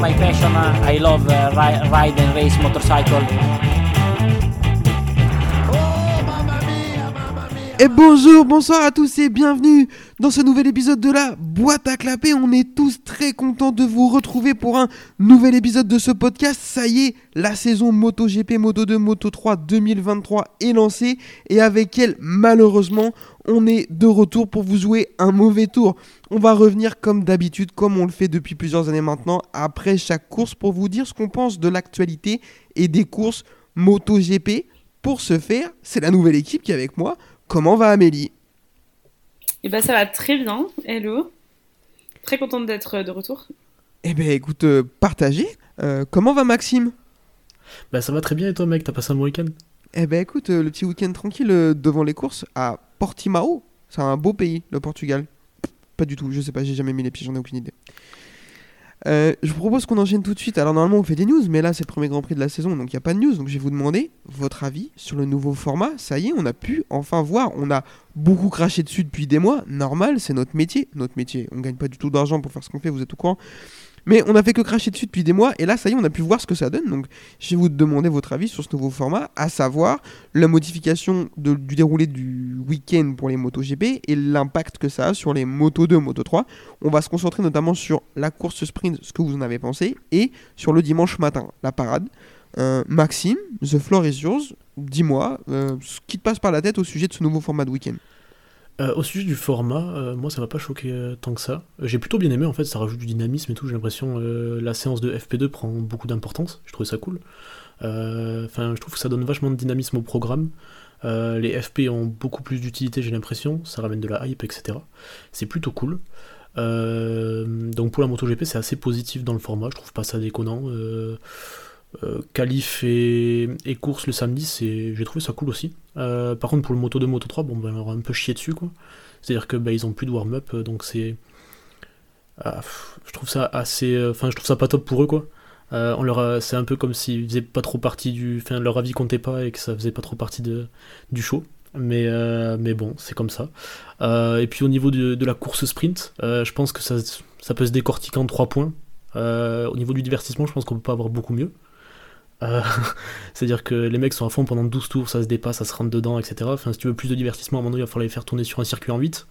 my passion. I love uh, ri- ride and race motorcycle. Et bonjour, bonsoir à tous et bienvenue dans ce nouvel épisode de la boîte à clapper. On est tous très contents de vous retrouver pour un nouvel épisode de ce podcast. Ça y est, la saison MotoGP, Moto 2, Moto 3 2023 est lancée et avec elle, malheureusement, on est de retour pour vous jouer un mauvais tour. On va revenir comme d'habitude, comme on le fait depuis plusieurs années maintenant, après chaque course pour vous dire ce qu'on pense de l'actualité et des courses MotoGP. Pour ce faire, c'est la nouvelle équipe qui est avec moi. Comment va Amélie? Eh ben ça va très bien, hello. Très contente d'être de retour. Eh ben écoute, euh, partagez. Euh, comment va Maxime? Bah ça va très bien et toi mec, t'as passé un bon week-end? Eh ben écoute, euh, le petit week-end tranquille euh, devant les courses à Portimao. C'est un beau pays, le Portugal. Pas du tout, je sais pas, j'ai jamais mis les pieds, j'en ai aucune idée. Euh, je vous propose qu'on enchaîne tout de suite. Alors normalement on fait des news, mais là c'est le premier Grand Prix de la saison, donc il n'y a pas de news. Donc je vais vous demander votre avis sur le nouveau format. Ça y est, on a pu enfin voir. On a beaucoup craché dessus depuis des mois. Normal, c'est notre métier. Notre métier, on gagne pas du tout d'argent pour faire ce qu'on fait, vous êtes au courant. Mais on a fait que cracher dessus depuis des mois, et là, ça y est, on a pu voir ce que ça donne. Donc, je vais vous demander votre avis sur ce nouveau format, à savoir la modification du déroulé du week-end pour les MotoGP et l'impact que ça a sur les Moto 2, Moto 3. On va se concentrer notamment sur la course sprint, ce que vous en avez pensé, et sur le dimanche matin, la parade. Euh, Maxime, the floor is yours. Dis-moi euh, ce qui te passe par la tête au sujet de ce nouveau format de week-end. Euh, Au sujet du format, euh, moi ça m'a pas choqué euh, tant que ça. J'ai plutôt bien aimé en fait, ça rajoute du dynamisme et tout. J'ai l'impression euh, la séance de FP2 prend beaucoup d'importance. Je trouve ça cool. Enfin, je trouve que ça donne vachement de dynamisme au programme. Les FP ont beaucoup plus d'utilité, j'ai l'impression. Ça ramène de la hype, etc. C'est plutôt cool. Donc pour la MotoGP, c'est assez positif dans le format. Je trouve pas ça déconnant. Euh, qualif et, course le samedi, j'ai trouvé ça cool aussi. Euh, par contre, pour le Moto 2, Moto 3, bon, ben, on aura un peu chié dessus. C'est-à-dire que bah, ils ont plus de warm-up, euh, donc c'est. Ah, je trouve ça assez. euh, Enfin, je trouve ça pas top pour eux, quoi. On leur a- c'est un peu comme s'ils faisaient pas trop partie du. Enfin, leur avis comptait pas et que ça faisait pas trop partie du show. Mais, bon, c'est comme ça. Et puis au niveau de, la course sprint, je pense que ça, peut se décortiquer en 3 points. Au niveau du divertissement, je pense qu'on peut pas avoir beaucoup mieux. Euh, C'est-à-dire que les mecs sont à fond pendant 12 tours, ça se dépasse, ça se rentre dedans, etc. Enfin, si tu veux plus de divertissement, à un moment donné, il va falloir les faire tourner sur un circuit en 8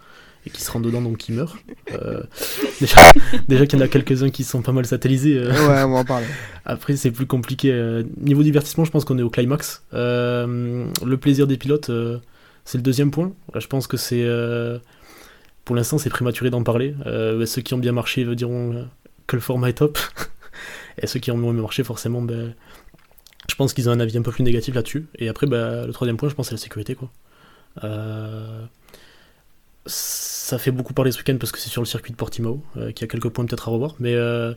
et qui se rentrent dedans, donc qui meurent. Euh, déjà déjà qu'il y en a quelques-uns qui sont pas mal satellisés. euh, ouais, on va en parler. après, c'est plus compliqué. Niveau divertissement, je pense qu'on est au climax. Le plaisir des pilotes, c'est le deuxième point. Là, je pense que c'est. pour l'instant, c'est prématuré d'en parler. Ceux qui ont bien marché diront que le format est top. Et ceux qui ont moins marché, forcément, ben, je pense qu'ils ont un avis un peu plus négatif là-dessus. Et après, ben, le troisième point, je pense, c'est la sécurité. Quoi. Euh, ça fait beaucoup parler ce week-end parce que c'est sur le circuit de Portimao, euh, qui a quelques points peut-être à revoir. Mais. euh,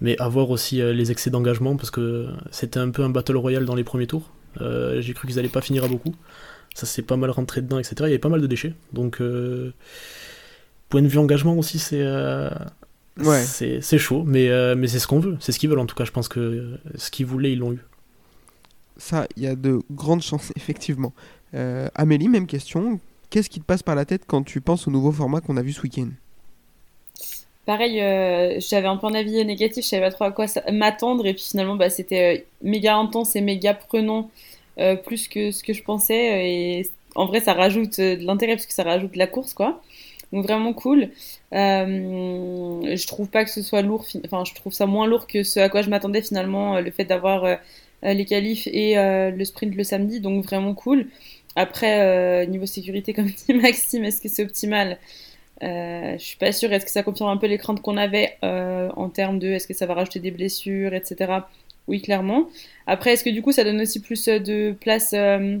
mais avoir aussi euh, les excès d'engagement parce que c'était un peu un battle royal dans les premiers tours. J'ai cru qu'ils allaient pas finir à beaucoup. Ça s'est pas mal rentré dedans, etc. Il y avait pas mal de déchets. Donc, point de vue engagement aussi, c'est Ouais. c'est chaud, mais, mais c'est ce qu'on veut. C'est ce qu'ils veulent en tout cas. Je pense que ce qu'ils voulaient, ils l'ont eu. Ça, il y a de grandes chances, effectivement. Euh, Amélie, même question. Qu'est-ce qui te passe par la tête quand tu penses au nouveau format qu'on a vu ce week-end? Pareil, euh, j'avais un peu un avis négatif, je savais pas trop à quoi m'attendre et puis finalement bah, c'était euh, méga intense et méga prenant plus que ce que je pensais et en vrai ça rajoute de l'intérêt parce que ça rajoute de la course quoi. Donc vraiment cool. Je trouve pas que ce soit lourd, fin- enfin je trouve ça moins lourd que ce à quoi je m'attendais finalement, le fait d'avoir les qualifs et euh, le sprint le samedi, donc vraiment cool. Après, euh, niveau sécurité, comme dit Maxime, est-ce que c'est optimal? Euh, je suis pas sûre. Est-ce que ça confirme un peu les craintes qu'on avait euh, en termes de est-ce que ça va rajouter des blessures, etc. Oui, clairement. Après, est-ce que du coup ça donne aussi plus euh, de place euh,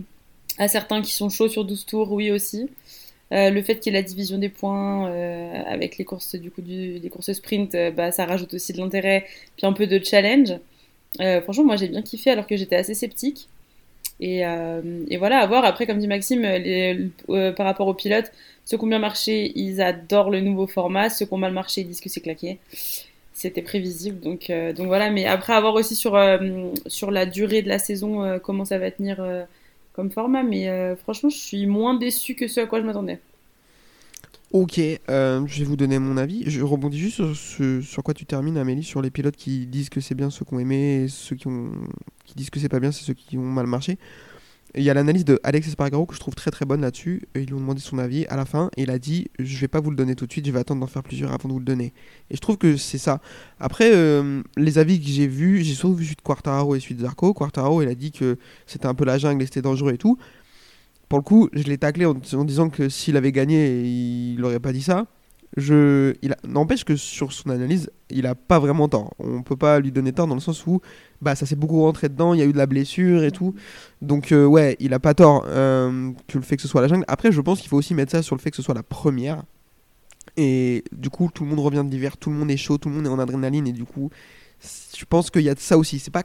à certains qui sont chauds sur 12 tours? Oui, aussi. Euh, le fait qu'il y ait la division des points euh, avec les courses du coup courses sprint, euh, bah, ça rajoute aussi de l'intérêt, puis un peu de challenge. Euh, franchement, moi j'ai bien kiffé alors que j'étais assez sceptique. Et, euh, voilà, à voir. Après, comme dit Maxime, les, euh, par rapport aux pilotes, ceux qui ont bien marché, ils adorent le nouveau format. Ceux qui ont mal marché, ils disent que c'est claqué. C'était prévisible. Donc, donc voilà. Mais après, à voir aussi sur, sur la durée de la saison, comment ça va tenir comme format. Mais franchement, je suis moins déçue que ce à quoi je m'attendais. Ok, euh, je vais vous donner mon avis. Je rebondis juste sur, ce- sur quoi tu termines, Amélie, sur les pilotes qui disent que c'est bien ceux qui ont aimé ceux qui, ont, qui disent que c'est pas bien, c'est ceux qui ont mal marché. Il y a l'analyse de Alex Espargaro que je trouve très très bonne là-dessus. Ils lui ont demandé son avis à la fin et il a dit Je vais pas vous le donner tout de suite, je vais attendre d'en faire plusieurs avant de vous le donner. Et je trouve que c'est ça. Après, euh, les avis que j'ai vus, j'ai surtout vu de Quartararo et celui de Zarco. Quartararo, il a dit que c'était un peu la jungle et c'était dangereux et tout. Pour le coup, je l'ai taclé en, disant que s'il avait gagné, il aurait pas dit ça. Je, il n'empêche que sur son analyse, il a pas vraiment tort. On peut pas lui donner tort dans le sens où bah ça s'est beaucoup rentré dedans, il y a eu de la blessure et tout. Donc euh, ouais, il a pas tort euh, que le fait que ce soit la jungle. Après, je pense qu'il faut aussi mettre ça sur le fait que ce soit la première. Et du coup, tout le monde revient de l'hiver, tout le monde est chaud, tout le monde est en adrénaline et du coup, je pense qu'il y a de ça aussi. C'est pas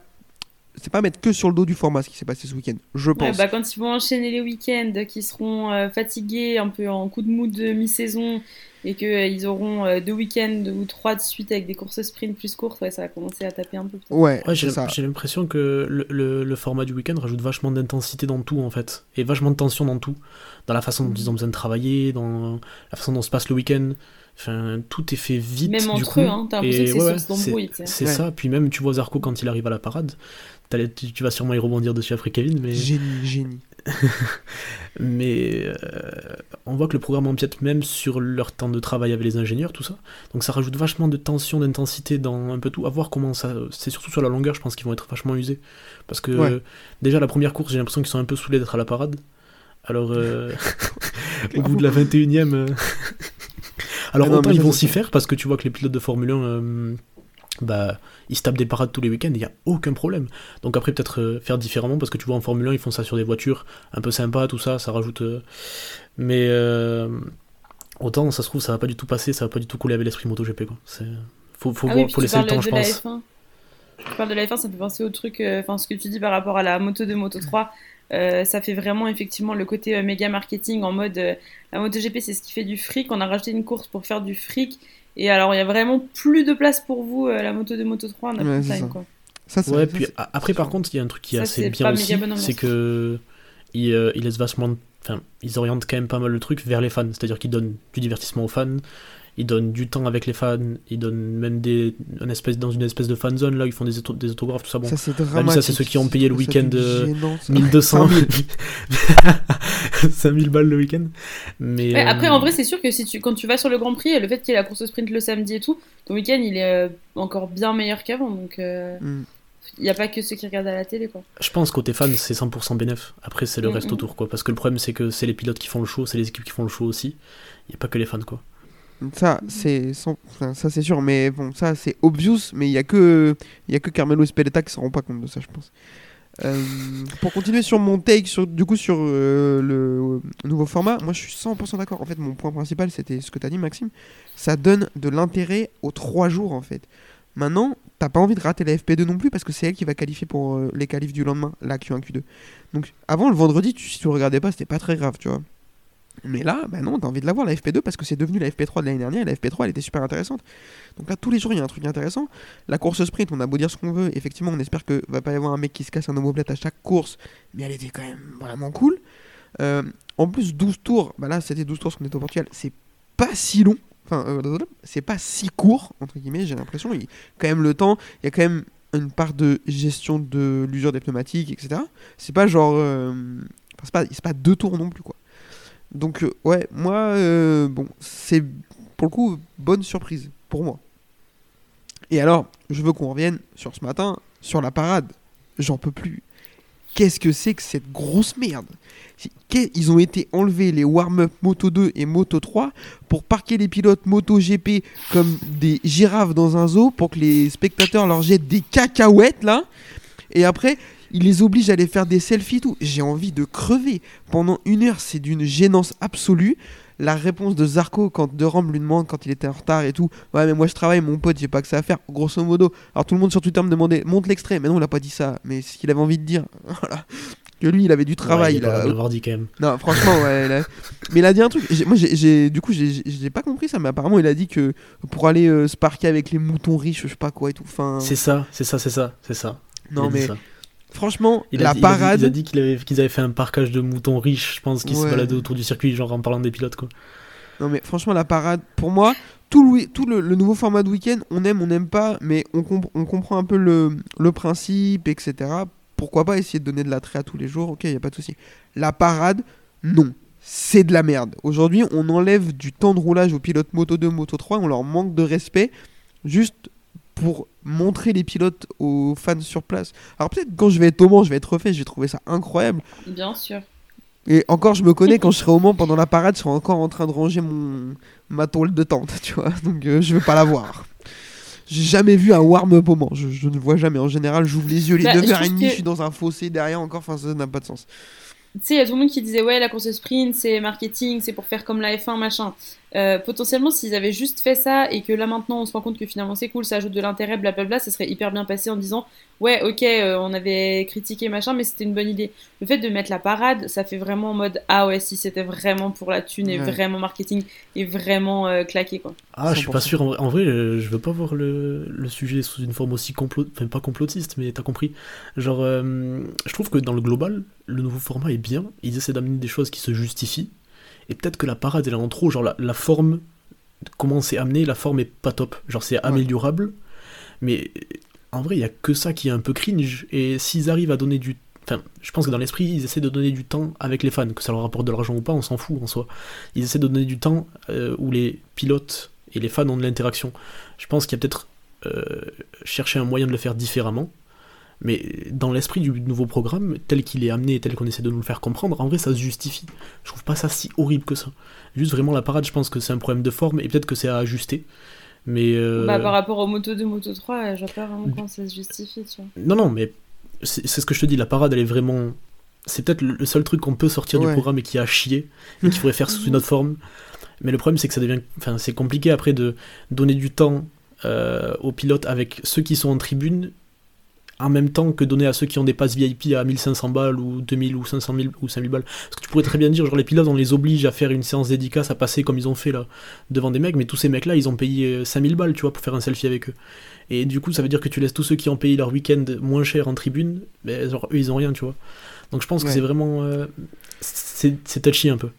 c'est pas mettre que sur le dos du format ce qui s'est passé ce week-end. Je Ouais, pense. bah, quand ils vont enchaîner les week-ends, qui seront euh, fatigués, un peu en coup de mood de mi-saison, et qu'ils auront euh, deux week-ends ou trois de suite avec des courses sprint plus courtes, ouais, ça va commencer à taper un peu. peut-être. Ouais, Ouais, j'ai c'est ça. j'ai l'impression que le, le- le format du week-end rajoute vachement d'intensité dans tout en fait, et vachement de tension dans tout, dans la façon dont ils ont besoin de travailler, dans la façon dont se passe le week-end. Enfin, tout est fait vite. Même du entre coup. eux, hein, t'as l'impression que c'est ouais, source ouais, d'embrouille, c'est- Ouais. ça. Puis même, tu vois Zarco quand il arrive à la parade. Tu, tu vas sûrement y rebondir dessus après Kevin, mais Génie, génie. mais euh, on voit que le programme empiète même sur leur temps de travail avec les ingénieurs, tout ça. Donc ça rajoute vachement de tension, d'intensité dans un peu tout. À voir comment ça. C'est surtout sur la longueur, je pense qu'ils vont être vachement usés. Parce que Ouais. euh, déjà, la première course, j'ai l'impression qu'ils sont un peu saoulés d'être à la parade. Alors, euh, au bout de la 21ème. euh, Alors, Ah non, autant ils vont s'y faire parce que tu vois que les pilotes de Formule 1. euh, bah, ils se tapent des parades tous les week-ends, il n'y a aucun problème. Donc après, peut-être euh, faire différemment, parce que tu vois en Formule 1, ils font ça sur des voitures un peu sympas, tout ça, ça rajoute. euh, Mais euh, autant, ça se trouve, ça va pas du tout passer, ça va pas du tout couler avec l'esprit MotoGP, quoi. C'est... Faut, faut, Ah voir- oui, puis faut tu laisser le parles temps, de je la pense. F1. Tu parles de la F1, ça me fait penser au truc, euh, enfin ce que tu dis par rapport à la moto 2, moto 3. Euh, ça fait vraiment effectivement le côté euh, méga marketing en mode euh, la MotoGP c'est ce qui fait du fric. On a rajouté une course pour faire du fric. Et alors il y a vraiment plus de place pour vous, euh, la moto 2, moto 3, on a Ouais, plus c'est de time ça. quoi. Ça, c'est- Ouais, ça, puis c'est- a- après, par contre, il y a un truc qui est Ça, assez bien aussi, c'est que ils, euh, laissent vachement, de- enfin, ils orientent quand même pas mal le truc vers les fans, c'est-à-dire qu'ils donnent du divertissement aux fans, ils donnent du temps avec les fans, ils donnent même des, une espèce, dans une espèce de fan zone là, ils font des, auto- des autographes, tout ça. Bon, Ça, c'est ça, dramatique. c'est ceux qui ont payé le Ça, week-end, c'est euh, gênant, ça. 1200, 5000. 5000 balles le week-end. Mais Ouais, euh, Après, en vrai, c'est sûr que si tu, quand tu vas sur le Grand Prix, le fait qu'il y ait la course sprint le samedi et tout, ton week-end il est euh, encore bien meilleur qu'avant. Donc euh, Mm. il n'y a pas que ceux qui regardent à la télé quoi. je pense côté fan, c'est 100% bénéf. Après, c'est le Mm, reste mm. autour, quoi. Parce que le problème, c'est que c'est les pilotes qui font le show, c'est les équipes qui font le show aussi. Il n'y a pas que les fans, quoi. Ça, c'est sans- enfin, ça c'est sûr, mais bon, ça c'est obvious, mais il y a que il y a que Carmelo Speletta qui se rend pas compte de ça, je pense. Euh, pour continuer sur mon take, sur, du coup sur euh, le nouveau format, moi je suis 100% d'accord. En fait, mon point principal c'était ce que tu as dit, Maxime. Ça donne de l'intérêt aux trois jours en fait. Maintenant, t'as pas envie de rater la FP2 non plus parce que c'est elle qui va qualifier pour euh, les qualifs du lendemain, la Q1, Q2. Donc avant le vendredi, tu, si tu regardais pas, c'était pas très grave, tu vois. Mais là, bah non, t'as envie de la voir la FP2 parce que c'est devenu la FP3 de l'année dernière et la FP3 elle était super intéressante. Donc là, tous les jours il y a un truc intéressant. La course sprint, on a beau dire ce qu'on veut, effectivement, on espère que va pas y avoir un mec qui se casse un omoplate à chaque course, mais elle était quand même vraiment cool. Euh, en plus, 12 tours, bah là c'était 12 tours parce qu'on était au Portugal, c'est pas si long. Enfin, euh, c'est pas si court, entre guillemets, j'ai l'impression. Il quand même le temps, il y a quand même une part de gestion de l'usure des pneumatiques, etc. C'est pas genre. euh, c'est pas, pas deux tours non plus, quoi. Donc, euh, ouais, moi, euh, bon, c'est pour le coup bonne surprise pour moi. Et alors, je veux qu'on revienne sur ce matin, sur la parade. J'en peux plus. Qu'est-ce que c'est que cette grosse merde? Ils ont été enlevés les warm-up Moto 2 et Moto 3 pour parquer les pilotes Moto GP comme des girafes dans un zoo pour que les spectateurs leur jettent des cacahuètes là. Et après, ils les obligent à aller faire des selfies et tout. J'ai envie de crever. Pendant une heure, c'est d'une gênance absolue. La réponse de Zarco quand De Rome lui demande quand il était en retard et tout. Ouais, mais moi je travaille, mon pote, j'ai pas que ça à faire. Grosso modo. Alors tout le monde sur Twitter me demandait, monte l'extrait. Mais non, il a pas dit ça. Mais c'est ce qu'il avait envie de dire. Voilà. Que lui, il avait du travail. Ouais, il il a- l'avoir dit quand même. non, franchement, ouais. il a- Mais il a dit un truc. Moi, j'ai, du coup, j'ai, pas compris ça, mais apparemment, il a dit que pour aller euh, se parquer avec les moutons riches, je sais pas quoi et tout. Enfin, C'est ça, c'est ça, c'est ça, c'est ça. Il non, mais ça. Franchement, Il la il a dit- parade. Il a dit qu'il avait- qu'ils avaient fait un parquage de moutons riches, je pense, qui se baladaient autour du circuit, genre en parlant des pilotes, quoi. Non mais franchement la parade, pour moi, tout le, tout le, le nouveau format de week-end, on aime, on n'aime pas, mais on, comp- on comprend un peu le, le principe, etc. Pourquoi pas essayer de donner de l'attrait à tous les jours, ok, y a pas de souci. La parade, non. C'est de la merde. Aujourd'hui, on enlève du temps de roulage aux pilotes Moto 2, Moto 3, on leur manque de respect juste pour montrer les pilotes aux fans sur place. Alors peut-être quand je vais être au Mans, je vais être refait, je vais trouver ça incroyable. Bien sûr. Et encore, je me connais, quand je serai au Mans pendant la parade, je serai encore en train de ranger mon ma tôle de tente, tu vois. Donc euh, je veux pas la voir. J'ai jamais vu un warm-up au Mans, je, je ne vois jamais. En général, j'ouvre les yeux les Bah, je 9h30, trouve que- je suis dans un fossé derrière encore, enfin ça n'a pas de sens. Tu sais, il y a tout le monde qui disait ouais, la course sprint, c'est marketing, c'est pour faire comme la F1, machin. Euh, potentiellement, s'ils avaient juste fait ça et que là maintenant on se rend compte que finalement c'est cool, ça ajoute de l'intérêt, blablabla, ça serait hyper bien passé en disant ouais, ok, euh, on avait critiqué machin, mais c'était une bonne idée. Le fait de mettre la parade, ça fait vraiment en mode ah ouais, si c'était vraiment pour la thune et Ouais. vraiment marketing et vraiment euh, claqué quoi. Ah, je suis pas 100%. sûr. En vrai, en vrai, euh, je veux pas voir le, le sujet sous une forme aussi complot, enfin pas complotiste, mais t'as compris. Genre, je trouve que dans le global, le nouveau format est bien. Ils essaient d'amener des choses qui se justifient. Et peut-être que la parade elle est en trop. Genre la, la forme, comment c'est amené, la forme est pas top. Genre c'est améliorable, mais en vrai il y a que ça qui est un peu cringe. Et s'ils arrivent à donner du Enfin, je pense que dans l'esprit, ils essaient de donner du temps avec les fans, que ça leur rapporte de l'argent ou pas, on s'en fout en soi. Ils essaient de donner du temps euh, où les pilotes et les fans ont de l'interaction. Je pense qu'il y a peut-être euh, cherché un moyen de le faire différemment, mais dans l'esprit du nouveau programme, tel qu'il est amené et tel qu'on essaie de nous le faire comprendre, en vrai ça se justifie. Je trouve pas ça si horrible que ça. Juste vraiment la parade, je pense que c'est un problème de forme et peut-être que c'est à ajuster. Mais euh, Bah, par rapport aux moto 2, moto 3, euh, je vois pas vraiment comment ça se justifie, tu vois. non, non, mais c'est ce que je te dis, la parade elle est vraiment. C'est peut-être le seul truc qu'on peut sortir Ouais. du programme et qui a chier et qu'il faudrait faire sous une autre forme. Mais le problème c'est que ça devient. Enfin, c'est compliqué après de donner du temps euh, aux pilotes avec ceux qui sont en tribune en même temps que donner à ceux qui ont des passes VIP à 1500 balles ou 2000 ou 500 000 ou 5000 balles. Parce que tu pourrais très bien dire, genre les pilotes on les oblige à faire une séance dédicace, à passer comme ils ont fait là devant des mecs, mais tous ces mecs là ils ont payé euh, 5000 balles tu vois pour faire un selfie avec eux. Et du coup, ça veut dire que tu laisses tous ceux qui ont payé leur week-end moins cher en tribune, mais genre, eux, ils ont rien, tu vois. Donc je pense que c'est vraiment... euh, c'est c'est touchy un peu.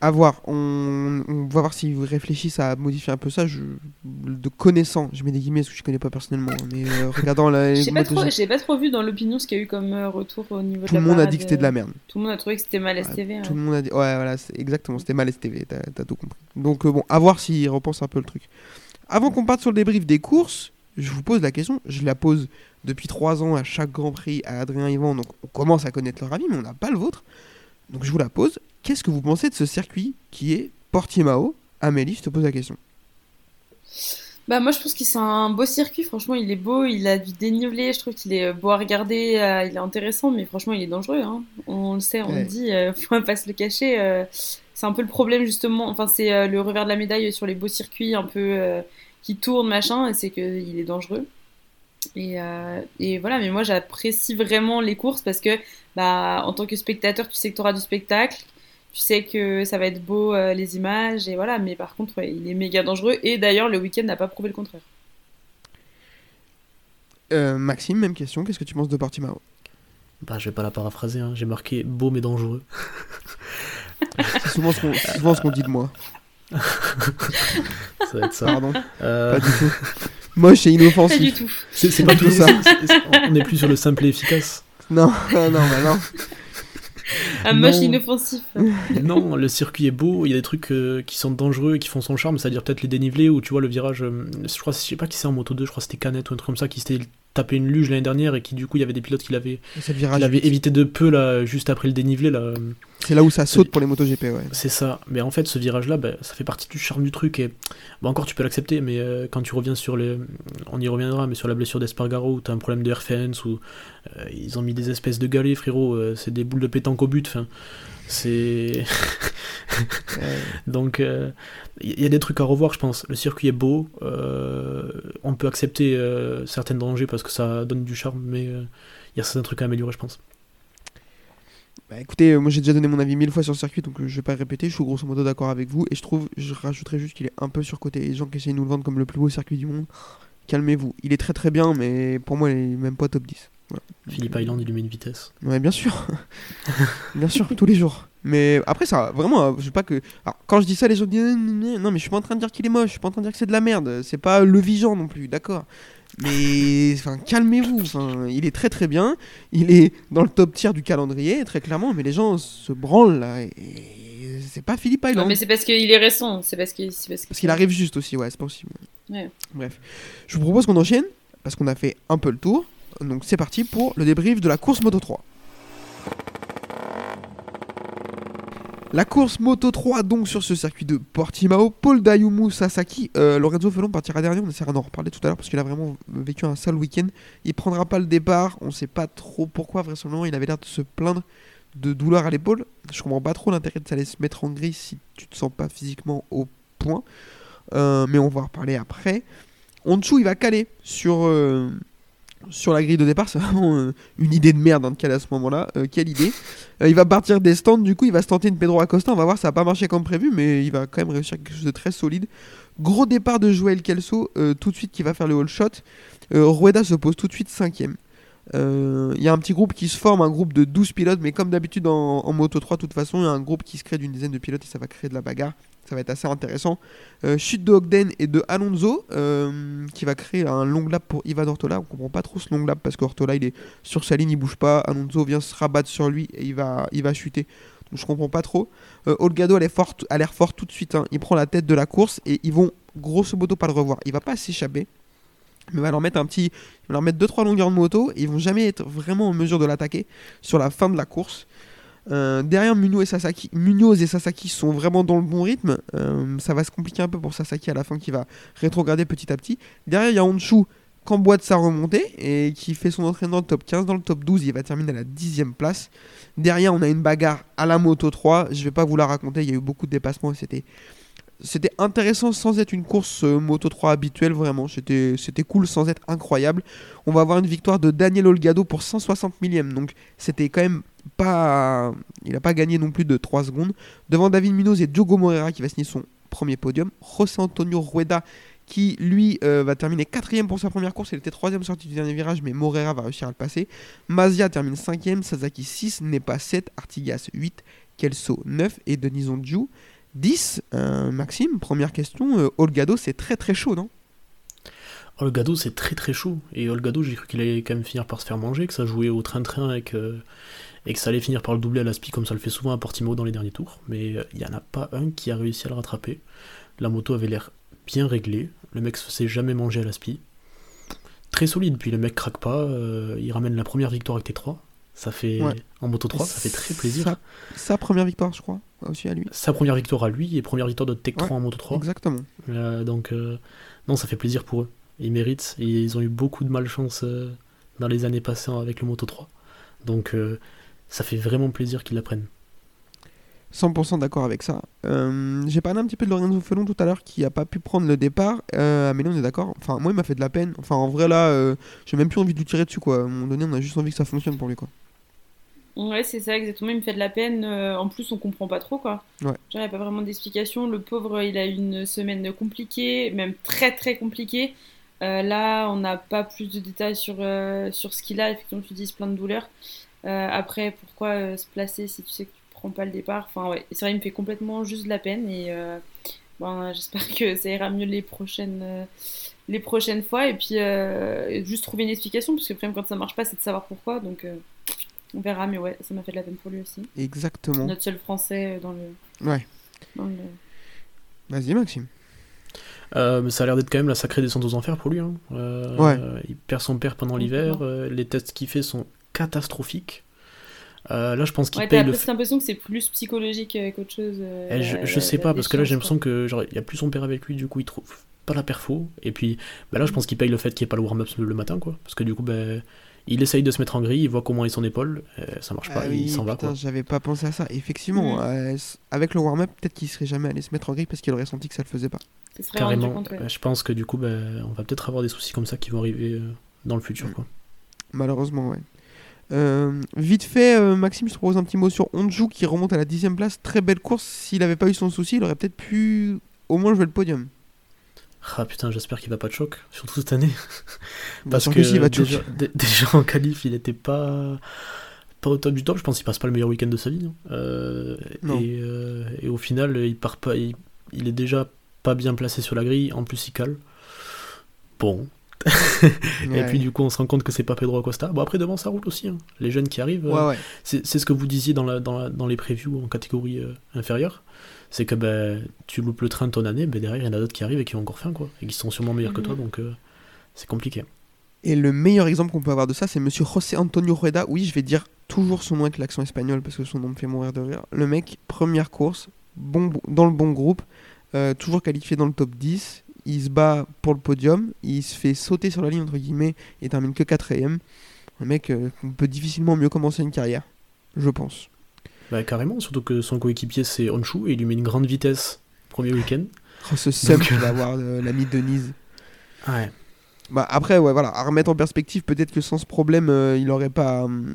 À voir, on, on va voir s'ils réfléchissent à modifier un peu ça. Je, de connaissant, je mets des guillemets parce que je connais pas personnellement, hein, mais euh, regardant la. J'ai pas, trop- j'ai pas trop vu dans l'opinion ce qu'il y a eu comme euh, retour au niveau tout de le la monde a dit que c'était de la euh, merde. Tout le monde a trouvé que c'était mal STV. Tout ouais. le monde a dit. Ouais, voilà, c'est exactement, c'était mal STV, t'as t'as tout compris. Donc, euh, bon, à voir s'ils repensent un peu le truc. Avant qu'on parte sur le débrief des courses, je vous pose la question. Je la pose depuis 3 ans à chaque Grand Prix à Adrien Yvan, donc on commence à connaître leur avis, mais on n'a pas le vôtre. Donc, je vous la pose. Qu'est-ce que vous pensez de ce circuit qui est Portimao? Amélie, je te pose la question. Bah moi je pense que c'est un beau circuit, franchement il est beau, il a du dénivelé, je trouve qu'il est euh, beau à regarder, euh, il est intéressant, mais franchement il est dangereux, hein. On le sait, on Ouais. le dit, euh, faut pas se le cacher. euh, c'est un peu le problème justement, enfin c'est le revers de la médaille sur les beaux circuits un peu qui tournent machin, c'est qu'il est dangereux. Et, et voilà, mais moi j'apprécie vraiment les courses parce que bah en tant que spectateur tu sais que tu auras du spectacle, tu sais que ça va être beau euh, les images et voilà, mais par contre ouais, il est méga dangereux et d'ailleurs le week-end n'a pas prouvé le contraire. Euh, Maxime, même question. Qu'est-ce que tu penses de Portimao? Bah, je vais pas la paraphraser, hein. j'ai marqué beau mais dangereux. C'est souvent ce qu'on c'est souvent ce qu'on dit de moi. Ça va être ça. Pardon, Euh, pas du tout. Moche et Pas du inoffensif. tout. c'est pas Tout tout ça. ça. On est plus sur le simple et efficace. Non, non, bah non. Un moche inoffensif. Non, le circuit est beau, il y a des trucs euh, qui sont dangereux et qui font son charme, c'est-à-dire peut-être les dénivelés où tu vois le virage, euh, je crois, je sais pas qui c'est en moto 2, je crois que c'était Canet ou un truc comme ça, qui s'était tapé une luge l'année dernière et qui du coup il y avait des pilotes qui l'avaient évité de peu là, juste après le dénivelé là. C'est là où ça saute pour les motos GP, ouais. C'est ça, mais en fait ce virage là, ça fait partie du charme du truc et bon, encore tu peux l'accepter, mais euh, quand tu reviens sur les. On y reviendra, mais sur la blessure d'Espargaro où t'as un problème de RFNs, où euh, ils ont mis des espèces de galets, frérot, euh, c'est des boules de pétanque au but, enfin. C'est. Donc, il y a des trucs à revoir, je pense. Le circuit est beau, euh, on peut accepter euh, certains dangers parce que ça donne du charme, mais euh, il y a certains trucs à améliorer, je pense. Bah écoutez, euh, moi j'ai déjà donné mon avis mille fois sur le circuit, donc euh, je vais pas le répéter. Je suis grosso modo d'accord avec vous. Et je trouve, je rajouterais juste qu'il est un peu surcoté. Les gens qui essayent de nous le vendre comme le plus beau circuit du monde, calmez-vous. Il est très très bien, mais pour moi, il est même pas top 10. Voilà. Philippe Island, il lui met une vitesse. Ouais, bien sûr. bien sûr, tous les jours. Mais après, ça, vraiment, euh, je sais pas que. Alors, quand je dis ça, les gens disent non, mais je suis pas en train de dire qu'il est moche, je suis pas en train de dire que c'est de la merde. C'est pas le Vigeant non plus, d'accord. Mais enfin, calmez-vous. Enfin, il est très très bien. Il est dans le top tier du calendrier, très clairement. Mais les gens se branlent là. Et c'est pas Philippe Non, Island. mais c'est parce qu'il est récent. C'est parce qu'il. c'est Parce, que- Parce qu'il arrive juste aussi, ouais, c'est possible. Ouais. Bref. Je vous propose qu'on enchaîne, parce qu'on a fait un peu le tour. Donc c'est parti pour le débrief de la course Moto 3. La course Moto 3 donc sur ce circuit de Portimao, Paul Dayumu Sasaki, euh, Lorenzo Felon partira dernier, on essaiera d'en reparler tout à l'heure parce qu'il a vraiment vécu un sale week-end. Il prendra pas le départ, on sait pas trop pourquoi, vraisemblablement il avait l'air de se plaindre de douleur à l'épaule. Je comprends pas trop l'intérêt de s'aller se mettre en gris si tu te sens pas physiquement au point. Euh, mais on va en reparler après. Honshu il va caler sur, euh, sur la grille de départ. C'est vraiment euh, une idée de merde hein, de caler à ce moment-là. Euh, quelle idée. Euh, il va partir des stands, du coup il va se tenter une Pedro Acosta. On va voir, ça n'a pas marché comme prévu, mais il va quand même réussir quelque chose de très solide. Gros départ de Joël Kelso, tout de suite qui va faire le all shot. Rueda se pose tout de suite cinquième. Il y a un petit groupe qui se forme, un groupe de 12 pilotes, mais comme d'habitude en, en Moto 3, de toute façon, il y a un groupe qui se crée d'une dizaine de pilotes et ça va créer de la bagarre. Ça va être assez intéressant. Euh, chute de Ogden et de Alonso euh, qui va créer un long lap pour Ivan Ortola. On comprend pas trop ce long lap parce qu'Ortola il est sur sa ligne, il bouge pas. Alonso vient se rabattre sur lui et il va, chuter. Donc je comprends pas trop. Euh, Olgado a l'air tout de suite. hein. Il prend la tête de la course et ils vont grosso modo pas le revoir. Il va pas s'échapper. Mais va leur mettre un petit, il va leur mettre 2-3 longueurs de moto et ils vont jamais être vraiment en mesure de l'attaquer sur la fin de la course. Euh, derrière Munoz et Sasaki, sont vraiment dans le bon rythme. Euh, ça va se compliquer un peu pour Sasaki à la fin qui va rétrograder petit à petit. Derrière il y a Honshu qui emboîte sa remontée et qui fait son entraînement dans le top 15. Dans le top 12 il va terminer à la 10ème place. Derrière on a une bagarre à la moto 3. Je vais pas vous la raconter, il y a eu beaucoup de dépassements et c'était c'était intéressant sans être une course euh, Moto 3 habituelle, vraiment. C'était cool sans être incroyable. On va avoir une victoire de Daniel Olgado pour 160 millième. Donc c'était quand même pas. Il n'a pas gagné non plus de 3 secondes. Devant David Munoz et Diogo Moreira qui va signer son premier podium. José Antonio Rueda qui lui euh, va terminer quatrième pour sa première course. Il était troisième sorti du dernier virage, mais Moreira va réussir à le passer. Mazia termine cinquième, Sasaki 6, Nepa 7, Artigas 8, Kelso 9 et Denison Ju 10. Euh, Maxime, première question. euh, Olgado, c'est très très chaud, non? Olgado, c'est très très chaud. Et Olgado, j'ai cru qu'il allait quand même finir par se faire manger, que ça jouait au train-train avec, et que ça allait finir par le doubler à l'aspi comme ça le fait souvent à Portimao dans les derniers tours. Mais euh, il n'y en a pas un qui a réussi à le rattraper. La moto avait l'air bien réglée. Le mec se fait jamais manger à l'aspi. Très solide. Puis le mec craque pas. euh, il ramène la première victoire avec T3. Ça fait Ouais. en moto 3, ça fait très plaisir. Sa, sa première victoire, je crois, aussi à lui. Sa première victoire à lui et première victoire de Tech 3 Ouais, en moto 3. Exactement. Euh, donc, euh, non, ça fait plaisir pour eux. Ils méritent. Et ils ont eu beaucoup de malchance euh, dans les années passées avec le Moto 3. Donc, ça fait vraiment plaisir qu'ils l'apprennent. 100% d'accord avec ça. J'ai parlé un petit peu de Lorenzo Felon tout à l'heure qui a pas pu prendre le départ. Mais là, on est d'accord. Enfin, moi, il m'a fait de la peine. Enfin, en vrai, là, j'ai même plus envie de lui tirer dessus, quoi. À un moment donné, on a juste envie que ça fonctionne pour lui, quoi. Ouais, c'est ça, exactement. Il me fait de la peine. Euh, en plus, on comprend pas trop, quoi. Ouais. Genre, il n'y a pas vraiment d'explication. Le pauvre, il a eu une semaine compliquée, même très très compliquée. Euh, là, on n'a pas plus de détails sur, euh, sur ce qu'il a. Effectivement, tu dis plein de douleurs. Euh, après, pourquoi se placer si tu sais que tu prends pas le départ? Enfin, ouais, c'est vrai, il me fait complètement juste de la peine. Et bon, j'espère que ça ira mieux les prochaines, les prochaines fois. Et puis, juste trouver une explication, parce que quand ça marche pas, c'est de savoir pourquoi. Donc, on verra. Mais ouais, ça m'a fait de la peine pour lui aussi. Exactement. Notre seul français euh, dans le. Ouais. dans le- Vas-y, Maxime. Euh, mais ça a l'air d'être quand même la sacrée descente aux enfers pour lui. hein. Euh, Ouais. Il perd son père pendant l'hiver. euh, les tests qu'il fait sont catastrophiques. Euh, là, je pense qu'il Ouais, paye le. presque l'impression que c'est plus psychologique euh, qu'autre chose. euh, Eh, je, sais pas, parce que là j'ai l'impression que genre il y a plus son père avec lui, du coup il trouve pas la perfo. Et puis bah là je pense qu'il paye le fait qu'il n'y ait pas le warm-up le matin, quoi. Parce que du coup, ben il essaye de se mettre en grille, il voit comment est son épaule, euh, ça marche pas, Ah il s'en va, putain. J'avais pas pensé à ça. Effectivement, Mm. euh, avec le warm-up, peut-être qu'il serait jamais allé se mettre en grille parce qu'il aurait senti que ça le faisait pas. Carrément, compte, ouais. euh, je pense que du coup, ben, on va peut-être avoir des soucis comme ça qui vont arriver dans le futur, Mm. quoi. Malheureusement, ouais. Euh, vite fait, euh, Maxime, je te propose un petit mot sur Onju qui remonte à la dixième place. Très belle course. S'il avait pas eu son souci, il aurait peut-être pu au moins jouer le podium. Ah putain, j'espère qu'il va pas de choc, surtout cette année. Bah, Parce sans que va déjà, déjà en qualif, il était pas pas au top du top. Je pense qu'il passe pas le meilleur week-end de sa vie. Euh, Non. et, euh, et au final, il part pas. Il, il est déjà pas bien placé sur la grille. En plus, il cale. Bon. Et Ouais. puis du coup, on se rend compte que c'est pas Pedro Acosta. Bon après devant, ça roule aussi. hein. Les jeunes qui arrivent. euh, Ouais, ouais. c'est ce que vous disiez dans, la, dans, la- dans les previews en catégorie euh, inférieure. C'est que ben, tu loupes le train de ton année, ben, derrière il y en a d'autres qui arrivent et qui ont encore faim, quoi. Et qui sont sûrement meilleurs que toi, Mhm. donc euh, c'est compliqué. Et le meilleur exemple qu'on peut avoir de ça, c'est monsieur José Antonio Rueda. Oui, je vais dire toujours son nom avec l'accent espagnol parce que son nom me fait mourir de rire. Le mec, première course, bon, dans le bon groupe, euh, toujours qualifié dans le top 10. Il se bat pour le podium, il se fait sauter sur la ligne entre guillemets et termine que quatrième. Un mec euh, on peut difficilement mieux commencer une carrière, je pense. Bah, carrément, surtout que son coéquipier c'est Honshu et il lui met une grande vitesse premier week-end. Oh, ce Donc, qu'il va avoir euh, l'ami Denise. Ouais. Bah après ouais voilà à remettre en perspective peut-être que sans ce problème euh, il aurait pas hum,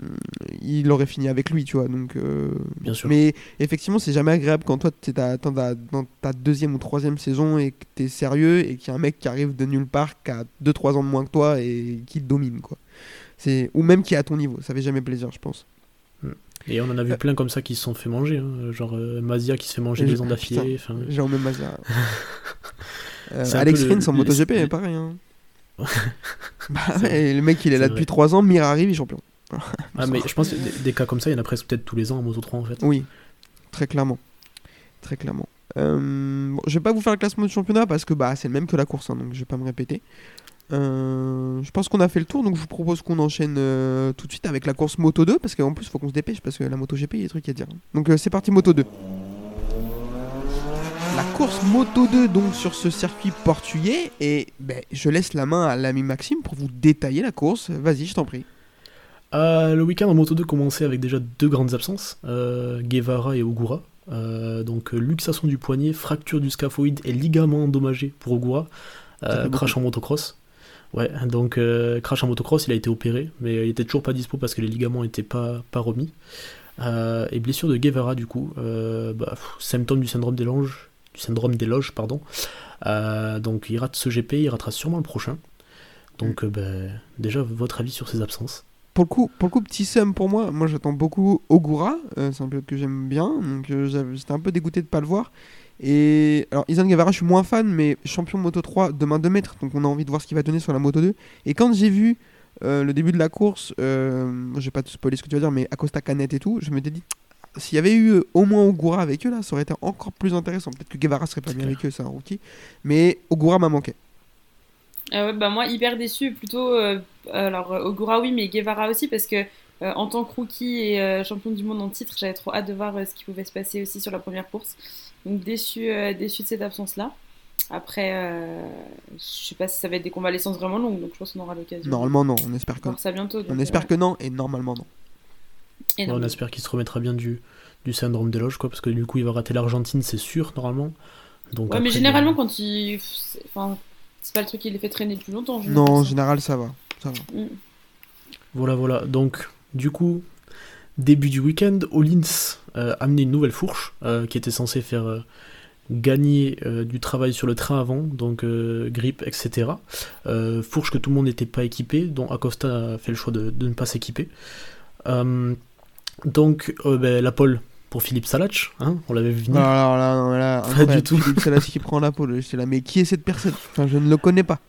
il aurait fini avec lui tu vois donc euh, Bien sûr. mais effectivement c'est jamais agréable quand toi t'es ta- dans ta deuxième ou troisième saison et que t'es sérieux et qu'il y a un mec qui arrive de nulle part qui a 2-3 ans de moins que toi et qui te domine quoi c'est ou même qui est à ton niveau ça fait jamais plaisir je pense Et on en a vu Euh. plein comme ça qui se sont fait manger, hein. genre euh, Mazia qui se fait manger je- ans d'affilée. euh, C'est un Alex peu le- Rins en MotoGP le- pareil hein. bah ouais, et le mec il est là depuis vrai. 3 ans Mir arrive il est champion Ah, mais je pense que des, des cas comme ça, il y en a presque peut-être tous les ans en Moto 3 en fait. Oui, très clairement. Très clairement. Euh, bon, je vais pas vous faire le classement du championnat parce que bah, c'est le même que la course, hein, donc je vais pas me répéter. Euh, je pense qu'on a fait le tour, donc je vous propose qu'on enchaîne euh, tout de suite avec la course Moto 2 parce qu'en plus il faut qu'on se dépêche parce que la Moto GP il y a des trucs à dire. Donc euh, c'est parti Moto 2. La course Moto 2 donc sur ce circuit portugais et ben, je laisse la main à l'ami Maxime pour vous détailler la course. Vas-y, je t'en prie. Le week-end en Moto 2 commençait avec déjà deux grandes absences, Guevara et Ogura. Donc luxation du poignet, fracture du scaphoïde et ligament endommagé pour Ogura. Crash en motocross. Ouais, donc euh, crash en motocross, il a été opéré, mais il était toujours pas dispo parce que les ligaments n'étaient pas, pas remis. Euh, et blessure de Guevara du coup, euh, bah, symptôme du syndrome des loges, du syndrome des loges, pardon. Euh, donc il rate ce GP, il ratera sûrement le prochain. Donc euh, bah, déjà votre avis sur ces absences Pour le coup, pour le coup petit seum pour moi. Moi, j'attends beaucoup Ogura. c'est un pilote que j'aime bien. Donc, j'étais un peu dégoûté de pas le voir. Et alors, Izan Guevara, je suis moins fan, mais champion Moto 3 de main 2 mètres. Donc, on a envie de voir ce qu'il va donner sur la Moto 2. Et quand j'ai vu euh, le début de la course, euh, je vais pas te spoiler ce que tu vas dire, mais Acosta Canet et tout, je m'étais dit. S'il y avait eu euh, au moins Ogura avec eux, là, ça aurait été encore plus intéressant. Peut-être que Guevara serait pas bien clair. avec eux, c'est un rookie. Mais Ogura m'a manqué. Ah ouais, bah moi, hyper déçu plutôt. euh, alors, Ogura, oui, mais Guevara aussi, parce que euh, en tant que rookie et euh, champion du monde en titre, j'avais trop hâte de voir euh, ce qui pouvait se passer aussi sur la première course. Donc, déçu, euh, déçu de cette absence-là. Après, euh, je sais pas si ça va être des convalescences vraiment longues, donc je pense qu'on aura l'occasion Normalement, non. On espère que, voir ça bientôt. on donc, espère euh, que non. Et normalement, non. et Ouais, on espère qu'il se remettra bien du, du syndrome des loges, quoi, parce que du coup il va rater l'Argentine, c'est sûr, normalement. Donc Ouais, mais généralement, quand il. c'est- Enfin, c'est pas le truc qui les fait traîner plus longtemps. Non, en général, ça va. Ça va. Mm. Voilà, voilà. Donc, du coup, début du week-end, Hollins euh, a amené une nouvelle fourche euh, qui était censée faire euh, gagner du travail sur le train avant, donc grip, etc. Fourche que tout le monde n'était pas équipé, dont Acosta a fait le choix de, de ne pas s'équiper. Donc, ben, la pole pour Philippe Salach, hein, on l'avait vu venir. Alors là, non, là, Pas du tout. Philippe Salas qui prend la pole. J'étais là, mais qui est cette personne? Enfin, je ne le connais pas.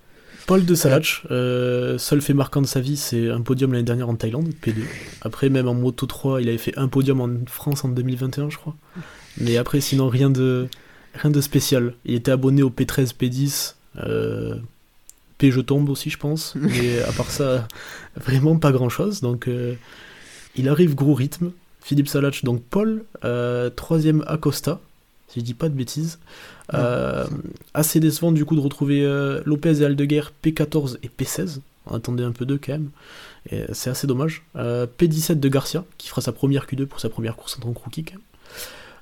Paul de Salach, euh, seul fait marquant de sa vie, c'est un podium l'année dernière en Thaïlande, P2. Après, même en Moto 3, il avait fait un podium en France en 2021, je crois. Mais après, sinon, rien de, rien de spécial. Il était abonné au P13, P10, euh, P je tombe aussi, je pense. Mais à part ça, vraiment pas grand chose. Donc, euh, il arrive gros rythme. Philippe Salach, donc Paul, troisième Acosta, si je dis pas de bêtises. Euh, assez décevant du coup de retrouver euh, Lopez et Aldeguer P14 et P16. On attendait un peu d'eux quand même. C'est assez dommage. Euh, P17 de Garcia qui fera sa première Q2 pour sa première course en tant que rookie. quand même.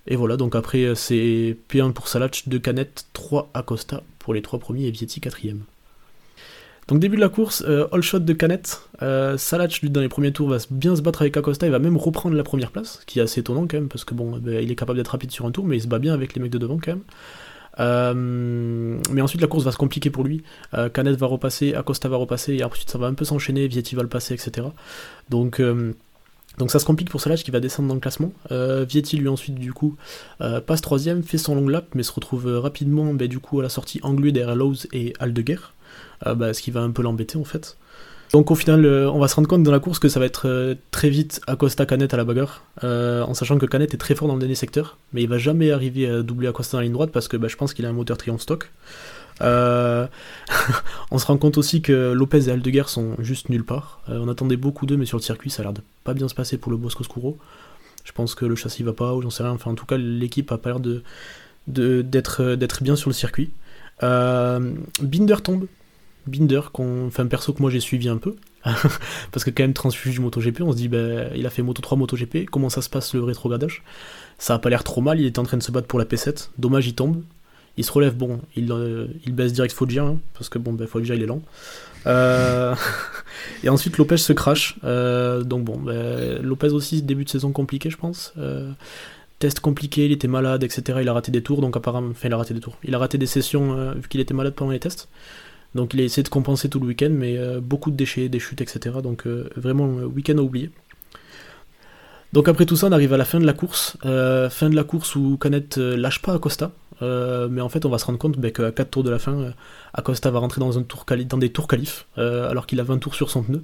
Et voilà, donc après c'est P1 pour Salach, 2 Canet, 3 Acosta pour les 3 premiers et Vietti 4ème. Donc début de la course, all shot de Canet. Euh, Salach dans les premiers tours va bien se battre avec Acosta, il va même reprendre la première place, ce qui est assez étonnant quand même, parce que bon, ben, il est capable d'être rapide sur un tour, mais il se bat bien avec les mecs de devant quand même. Euh, mais ensuite la course va se compliquer pour lui. Euh, Canet va repasser, Acosta va repasser, et ensuite ça va un peu s'enchaîner, Vietti va le passer, etc. Donc euh, Donc ça se complique pour Salage qui va descendre dans le classement. Euh, Vietti lui ensuite du coup euh, passe troisième, fait son long lap mais se retrouve rapidement bah, du coup à la sortie englué derrière Lowe's et Aldeguer, euh, bah, ce qui va un peu l'embêter en fait. Donc au final on va se rendre compte dans la course que ça va être très vite Acosta Canet à la bagarre, en sachant que Canet est très fort dans le dernier secteur, mais il va jamais arriver à doubler Acosta dans la ligne droite parce que bah, je pense qu'il a un moteur Triumph stock. Euh, on se rend compte aussi que Lopez et Aldeguer sont juste nulle part. Euh, on attendait beaucoup d'eux, mais sur le circuit, ça a l'air de pas bien se passer pour le Bosco Scuro. Je pense que le châssis va pas, ou j'en sais rien. Enfin, en tout cas, l'équipe a pas l'air de, d'être, bien sur le circuit. Euh, Binder tombe. Binder, enfin, perso que moi j'ai suivi un peu. Parce que quand même transfuge MotoGP, on se dit, bah, il a fait Moto 3, MotoGP, comment ça se passe le rétrogradage? Ça a pas l'air trop mal, il était en train de se battre pour la P7. Dommage, il tombe. Il se relève, bon, il, euh, il baisse direct Foggia, hein, parce que bon, bah, Foggia il est lent. Euh, et ensuite Lopez se crache. Euh, donc bon, bah, Lopez aussi, début de saison compliqué, je pense. test compliqué, il était malade, etc. Il a raté des tours, donc apparemment, enfin il a raté des tours. Il a raté des sessions vu qu'il était malade pendant les tests. Donc il a essayé de compenser tout le week-end, mais beaucoup de déchets, des chutes, etc. Donc vraiment week-end à oublier. Donc après tout ça, on arrive à la fin de la course. fin de la course où Canet lâche pas Acosta. Euh, mais en fait, on va se rendre compte bah, qu'à 4 tours de la fin, euh, Acosta va rentrer dans, un tour dans des tours qualifs, euh, alors qu'il a 20 tours sur son pneu.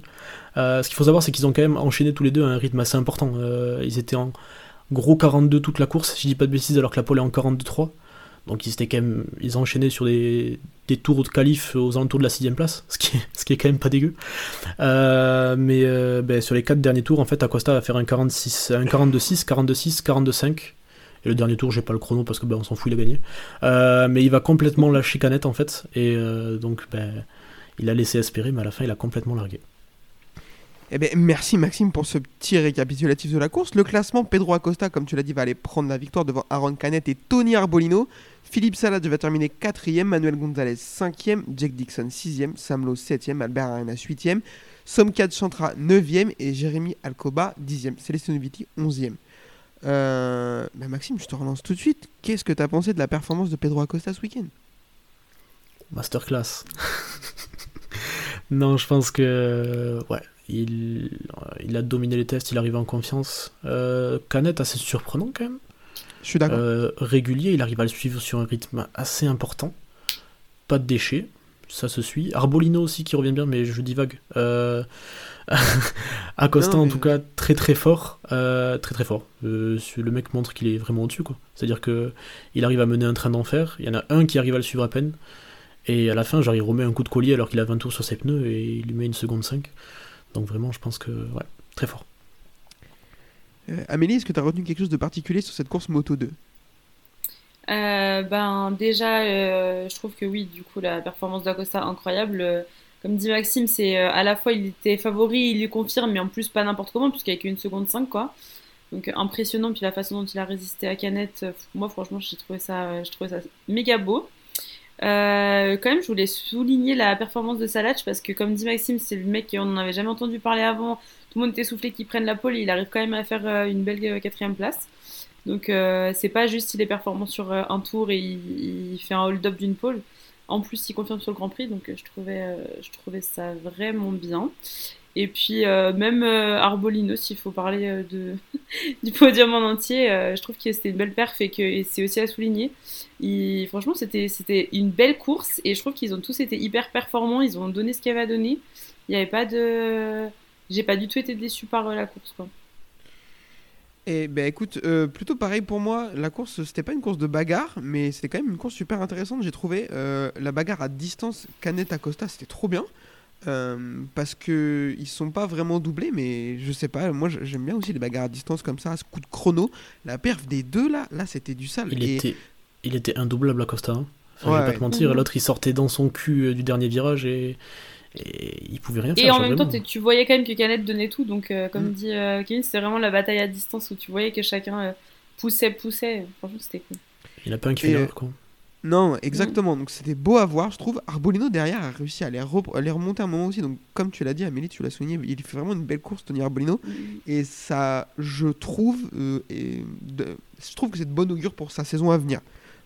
ce qu'il faut savoir, c'est qu'ils ont quand même enchaîné tous les deux à un rythme assez important. ils étaient en gros 42 toute la course, si je dis pas de bêtises, alors que la pole est en 42-3. Donc ils, étaient quand même, ils enchaîné sur des, tours de qualif aux alentours de la 6ème place, ce qui, est, quand même pas dégueu. mais bah, sur les 4 derniers tours, en fait, Acosta va faire un 46, un 42-6, 42-6, 42-5. Et le dernier tour, j'ai pas le chrono parce que ben, on s'en fout, il a gagné. Euh, mais il va complètement lâcher Canette en fait. Et euh, donc, ben, il a laissé espérer, mais à la fin, il a complètement largué. Eh ben, merci Maxime pour ce petit récapitulatif de la course. Le classement, Pedro Acosta, comme tu l'as dit, va aller prendre la victoire devant Aaron Canet et Tony Arbolino. Philippe Salas va terminer 4ème, Manuel Gonzalez 5ème, Jack Dixon 6ème, Samlo 7ème, Albert Arena 8ème, Somkad Chantra 9ème et Jérémy Alcoba 10ème. Célestin Viti 11ème. Euh, bah, Maxime, je te relance tout de suite. Qu'est-ce que tu as pensé de la performance de Pedro Acosta ce week-end? Masterclass. non, je pense que ouais, il, il a dominé les tests, il arrive en confiance. Euh, Canet assez surprenant quand même. Je suis d'accord. Euh, régulier, il arrive à le suivre sur un rythme assez important. Pas de déchets, ça se suit. Arbolino aussi qui revient bien, mais je divague. Euh, Acosta en tout cas très très fort, euh, très très fort. Euh, le mec montre qu'il est vraiment au-dessus quoi. C'est-à-dire que il arrive à mener un train d'enfer. Il y en a un qui arrive à le suivre à peine. Et à la fin, genre il remet un coup de collier alors qu'il a 20 tours sur ses pneus et il lui met une seconde 5. Donc vraiment, je pense que ouais, très fort. Amélie, est-ce que tu as retenu quelque chose de particulier sur cette course Moto 2 ben déjà, je trouve que oui, du coup la performance d'Acosta incroyable comme dit Maxime, c'est euh, à la fois il était favori, il lui confirme, mais en plus pas n'importe comment, puisqu'avec une seconde 5, quoi. Donc euh, impressionnant, puis la façon dont il a résisté à Canet, euh, moi franchement j'ai trouvé ça, je trouvais ça méga beau. Quand même, je voulais souligner la performance de Salatch parce que, comme dit Maxime, c'est le mec qu'on n'en avait jamais entendu parler avant. Tout le monde était soufflé qu'il prenne la pole et il arrive quand même à faire une belle quatrième place. Donc, c'est pas juste il est performant sur un tour et il, il fait un hold-up d'une pole. En plus, il confirme sur le Grand Prix, donc euh, je trouvais, euh, je trouvais ça vraiment bien. Et puis euh, même Arbolino, s'il faut parler de, du podium en entier, je trouve que c'était une belle perf et que c'est aussi à souligner. franchement, c'était, une belle course et je trouve qu'ils ont tous été hyper performants. Ils ont donné ce qu'il y avait à donner. Il n'y avait pas de, j'ai pas du tout été déçu par la course. Et ben écoute, euh, plutôt pareil pour moi, la course c'était pas une course de bagarre, mais c'était quand même une course super intéressante. J'ai trouvé euh, la bagarre à distance Canet Acosta, c'était trop bien. Euh, parce que ils sont pas vraiment doublés, mais je sais pas, moi j'aime bien aussi les bagarres à distance comme ça, à ce coup de chrono. La perf des deux là, là c'était du sale. Il, était, il était indoublable Acosta. Hein. Enfin, je vais pas te mentir, l'autre il sortait dans son cul du dernier virage et et il pouvait rien faire. Et en même temps, tu voyais quand même que Canet donnait tout. Donc, euh, comme mm. dit euh, Kevin, c'était vraiment la bataille à distance où tu voyais que chacun euh, poussait, poussait. Franchement, c'était cool. Il n'a pas un cul quoi. Non, exactement. Donc, c'était beau à voir, je trouve. Arbolino, derrière, a réussi à les, remonter un moment aussi. Donc, comme tu l'as dit, Amélie, tu l'as souligné, il fait vraiment une belle course, Tony Arbolino. Mm. Et ça, je trouve, et je trouve que c'est de bonne augure pour sa saison à venir.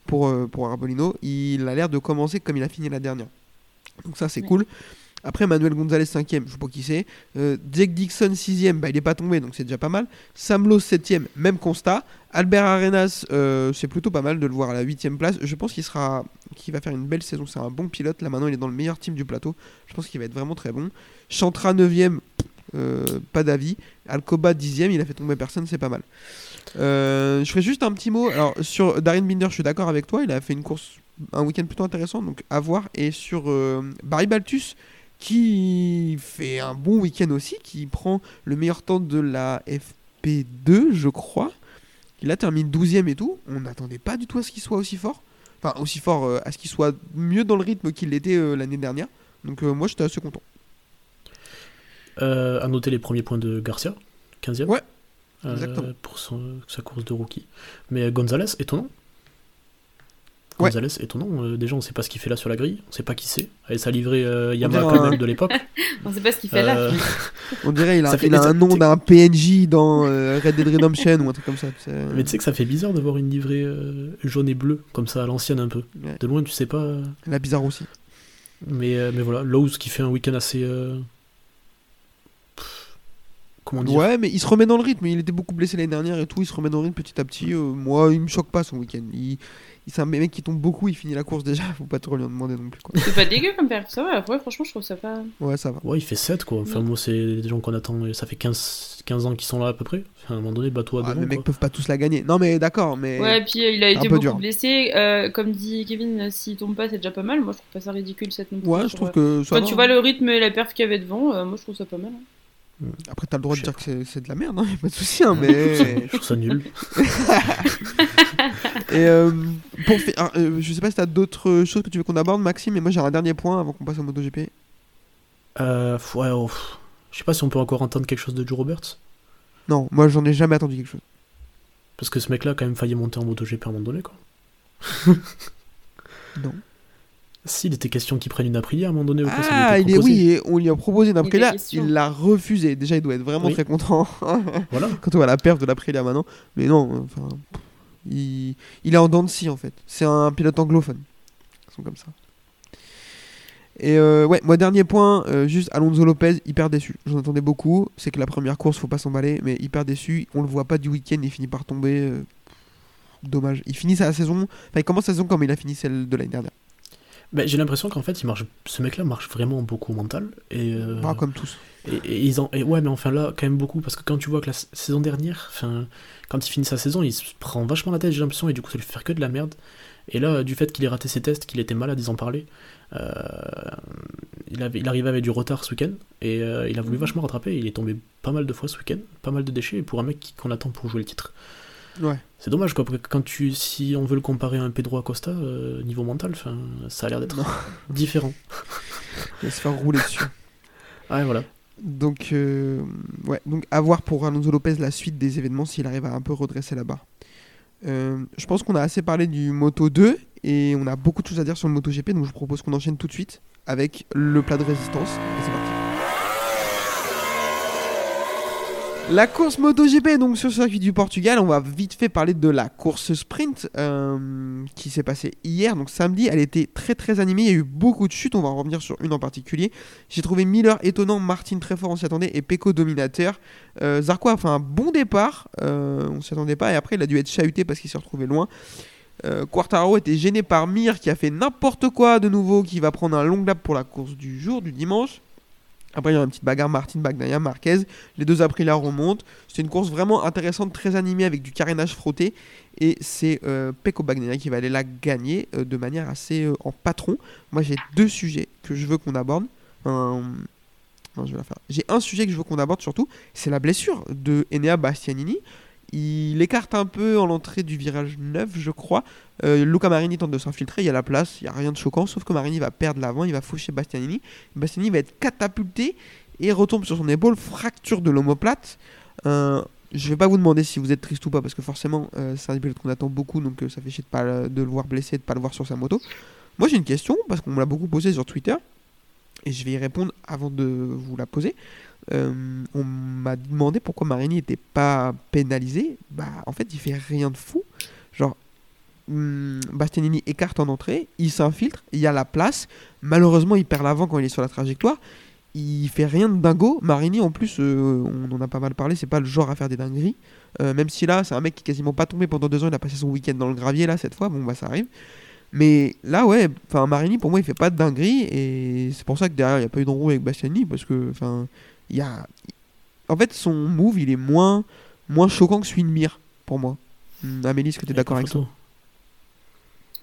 Pour, pour Arbolino, il a l'air de commencer comme il a fini la dernière. Donc, ça, c'est cool. Après, Manuel Gonzalez 5ème, je sais pas qui c'est. Euh, Jake Dixon 6ème, bah, il est pas tombé, donc c'est déjà pas mal. Sam Lowe 7ème, même constat. Albert Arenas, euh, c'est plutôt pas mal de le voir à la 8ème place. Je pense qu'il sera, qu'il va faire une belle saison. C'est un bon pilote. Là maintenant, il est dans le meilleur team du plateau. Je pense qu'il va être vraiment très bon. Chantra 9ème, euh, pas d'avis. Alcoba 10ème, il a fait tomber personne, c'est pas mal. Je ferai juste un petit mot. Alors, sur Darren Binder, je suis d'accord avec toi. Il a fait une course, un week-end plutôt intéressant, donc à voir. Et sur Barry Baltus, qui fait un bon week-end aussi, qui prend le meilleur temps de la FP2, je crois. Il a terminé 12ème et tout. On n'attendait pas du tout à ce qu'il soit aussi fort. Enfin, aussi fort, euh, à ce qu'il soit mieux dans le rythme qu'il l'était euh, l'année dernière. Donc, euh, moi, j'étais assez content. À noter les premiers points de Garcia, 15ème. Ouais, exactement. pour son- sa course de rookie. Mais Gonzalez, étonnant. Ouais. Gonzalez, étonnant. Euh, déjà, on sait pas ce qu'il fait là sur la grille. On sait pas qui c'est. Avec sa livrée euh, Yamaha quand même de l'époque. On sait pas ce qu'il fait là. Euh, On dirait il a, Ça fait- il a ça- un nom d'un PNJ dans euh, Red Dead Redemption ou un truc comme ça. Mais tu sais que ça fait bizarre d'avoir une livrée euh, jaune et bleue, comme ça, à l'ancienne un peu. Ouais. De loin, tu sais pas. La bizarre aussi. Mais, euh, mais voilà, Lowe's qui fait un week-end assez. Pff, Comment dire Ouais, mais il se remet dans le rythme. Il était beaucoup blessé l'année dernière et tout. Il se remet dans le rythme petit à petit. Euh, moi, il me choque pas son week-end. Il, il- c'est un mec qui tombe beaucoup. Il finit la course déjà. Faut pas trop lui en demander non plus. Quoi. C'est pas dégueu comme perte. Ça va, ouais, franchement, je trouve ça pas. Ouais, ça va. Ouais, il fait 7 quoi. Enfin, Oui. moi, c'est des gens qu'on attend. Ça fait 15, 15 ans qu'ils sont là à peu près. Enfin, à un moment donné, bateau à Ah, devant. les mecs quoi. peuvent pas tous la gagner. Non, mais d'accord. Mais Ouais, et puis euh, il a été beaucoup dur. blessé. Euh, comme dit Kevin, s'il tombe pas, c'est déjà pas mal. Moi, je trouve pas ça ridicule cette non plus. ouais, je trouve que ça Quand va. tu vois le rythme et la perf qu'il y avait devant, euh, moi, je trouve ça pas mal. hein. Après, t'as le droit de dire que c'est- de la merde. Hein. Y a pas de souci. Hein, mais Je trouve ça nul. et euh, pour euh, je sais pas si t'as d'autres choses que tu veux qu'on aborde, Maxime. Mais moi, j'ai un dernier point avant qu'on passe au MotoGP. Euh, ouais, oh, je sais pas si on peut encore entendre quelque chose de Joe Roberts. Non, moi, j'en ai jamais attendu quelque chose. Parce que ce mec-là a quand même failli monter en MotoGP à un moment donné, quoi. Non. S'il était question qu'il prenne une Aprilia à un moment donné, lui Ah, il est, oui, et on lui a proposé une question. il l'a refusé. Déjà, il doit être vraiment Oui. très content Voilà. quand on voit la perte de l'Aprilia maintenant. Mais non, enfin, il, il est en dents de scie en fait. C'est un pilote anglophone. Ils sont comme ça. Et euh, ouais, moi dernier point, euh, juste Alonso Lopez, hyper déçu. J'en attendais beaucoup. C'est que la première course, faut pas s'emballer, mais hyper déçu. On le voit pas du week-end, il finit par tomber. euh, dommage. Il finit sa saison, enfin il commence sa saison comme il a fini celle de l'année dernière. Ben, j'ai l'impression qu'en fait, il marche... ce mec-là marche vraiment beaucoup au mental. Et, euh, Pas comme tous. Et, et ils en... et ouais, mais enfin là, quand même beaucoup, parce que quand tu vois que la saison dernière, enfin, quand il finit sa saison, il se prend vachement la tête, j'ai l'impression, et du coup, ça lui fait faire que de la merde. Et là, du fait qu'il ait raté ses tests, qu'il était malade, ils en parlaient, euh, il, avait, il arrivait avec du retard ce week-end, et euh, il a voulu vachement rattraper, il est tombé pas mal de fois ce week-end, pas mal de déchets, et pour un mec qu'on attend pour jouer le titre. Ouais. C'est dommage, quoi, parce que quand tu, si on veut le comparer à un Pedro Acosta, euh, niveau mental, ça a l'air d'être différent. Il va se faire rouler dessus. Ouais, voilà. Donc, euh, ouais, donc à voir pour Alonso Lopez la suite des événements s'il arrive à un peu redresser la barre. Euh, je pense qu'on a assez parlé du Moto 2 et on a beaucoup de choses à dire sur le Moto GP, donc je propose qu'on enchaîne tout de suite avec le plat de résistance. Et c'est parti. La course MotoGP donc sur le circuit du Portugal, on va vite fait parler de la course sprint euh, qui s'est passée hier, donc samedi. Elle était très très animée, il y a eu beaucoup de chutes, on va en revenir sur une en particulier. J'ai trouvé Miller étonnant, Martin très fort, on s'y attendait, et Pecco dominateur. Euh, Zarco a fait un bon départ, euh, on s'y attendait pas, et après il a dû être chahuté parce qu'il s'est retrouvé loin. Euh, Quartaro était gêné par Mir qui a fait n'importe quoi de nouveau, qui va prendre un long lap pour la course du jour, du dimanche. Après, il y a une petite bagarre Martin Bagnaia, Marquez. Les deux Aprilia remontent. C'était une course vraiment intéressante, très animée avec du carénage frotté. Et c'est euh, Pecco qui va aller la gagner euh, de manière assez euh, en patron. Moi, j'ai deux sujets que je veux qu'on aborde. Non, je vais la faire? J'ai un sujet que je veux qu'on aborde surtout. C'est la blessure de Enea Bastianini. Il écarte un peu en l'entrée du virage 9, je crois. Euh, Luca Marini tente de s'infiltrer, il y a la place, il n'y a rien de choquant, sauf que Marini va perdre l'avant, il va faucher Bastianini. Bastianini va être catapulté et retombe sur son épaule, fracture de l'omoplate. Euh, je vais pas vous demander si vous êtes triste ou pas, parce que forcément, euh, c'est un pilote qu'on attend beaucoup, donc euh, ça fait chier de, pas, le- voir blessé, de pas le voir sur sa moto. Moi j'ai une question, parce qu'on me l'a beaucoup posée sur Twitter, et je vais y répondre avant de vous la poser. Euh, on m'a demandé pourquoi Marini n'était pas pénalisé. Bah, en fait, il fait rien de fou. Genre, hum, Bastianini écarte en entrée, il s'infiltre, il y a la place. Malheureusement, il perd l'avant quand il est sur la trajectoire. Il fait rien de dingo. Marini, en plus, euh, on en a pas mal parlé, c'est pas le genre à faire des dingueries. Euh, même si là, c'est un mec qui est quasiment pas tombé pendant deux ans, il a passé son week-end dans le gravier là cette fois, bon bah ça arrive. Mais là, ouais, enfin Marini pour moi il fait pas de dinguerie et c'est pour ça que derrière il n'y a pas eu d'enroue avec Bastiani parce que, enfin, il y a. En fait, son move il est moins, moins choquant que celui de Mir pour moi. Hum, Amélie, est-ce que tu es d'accord avec ça?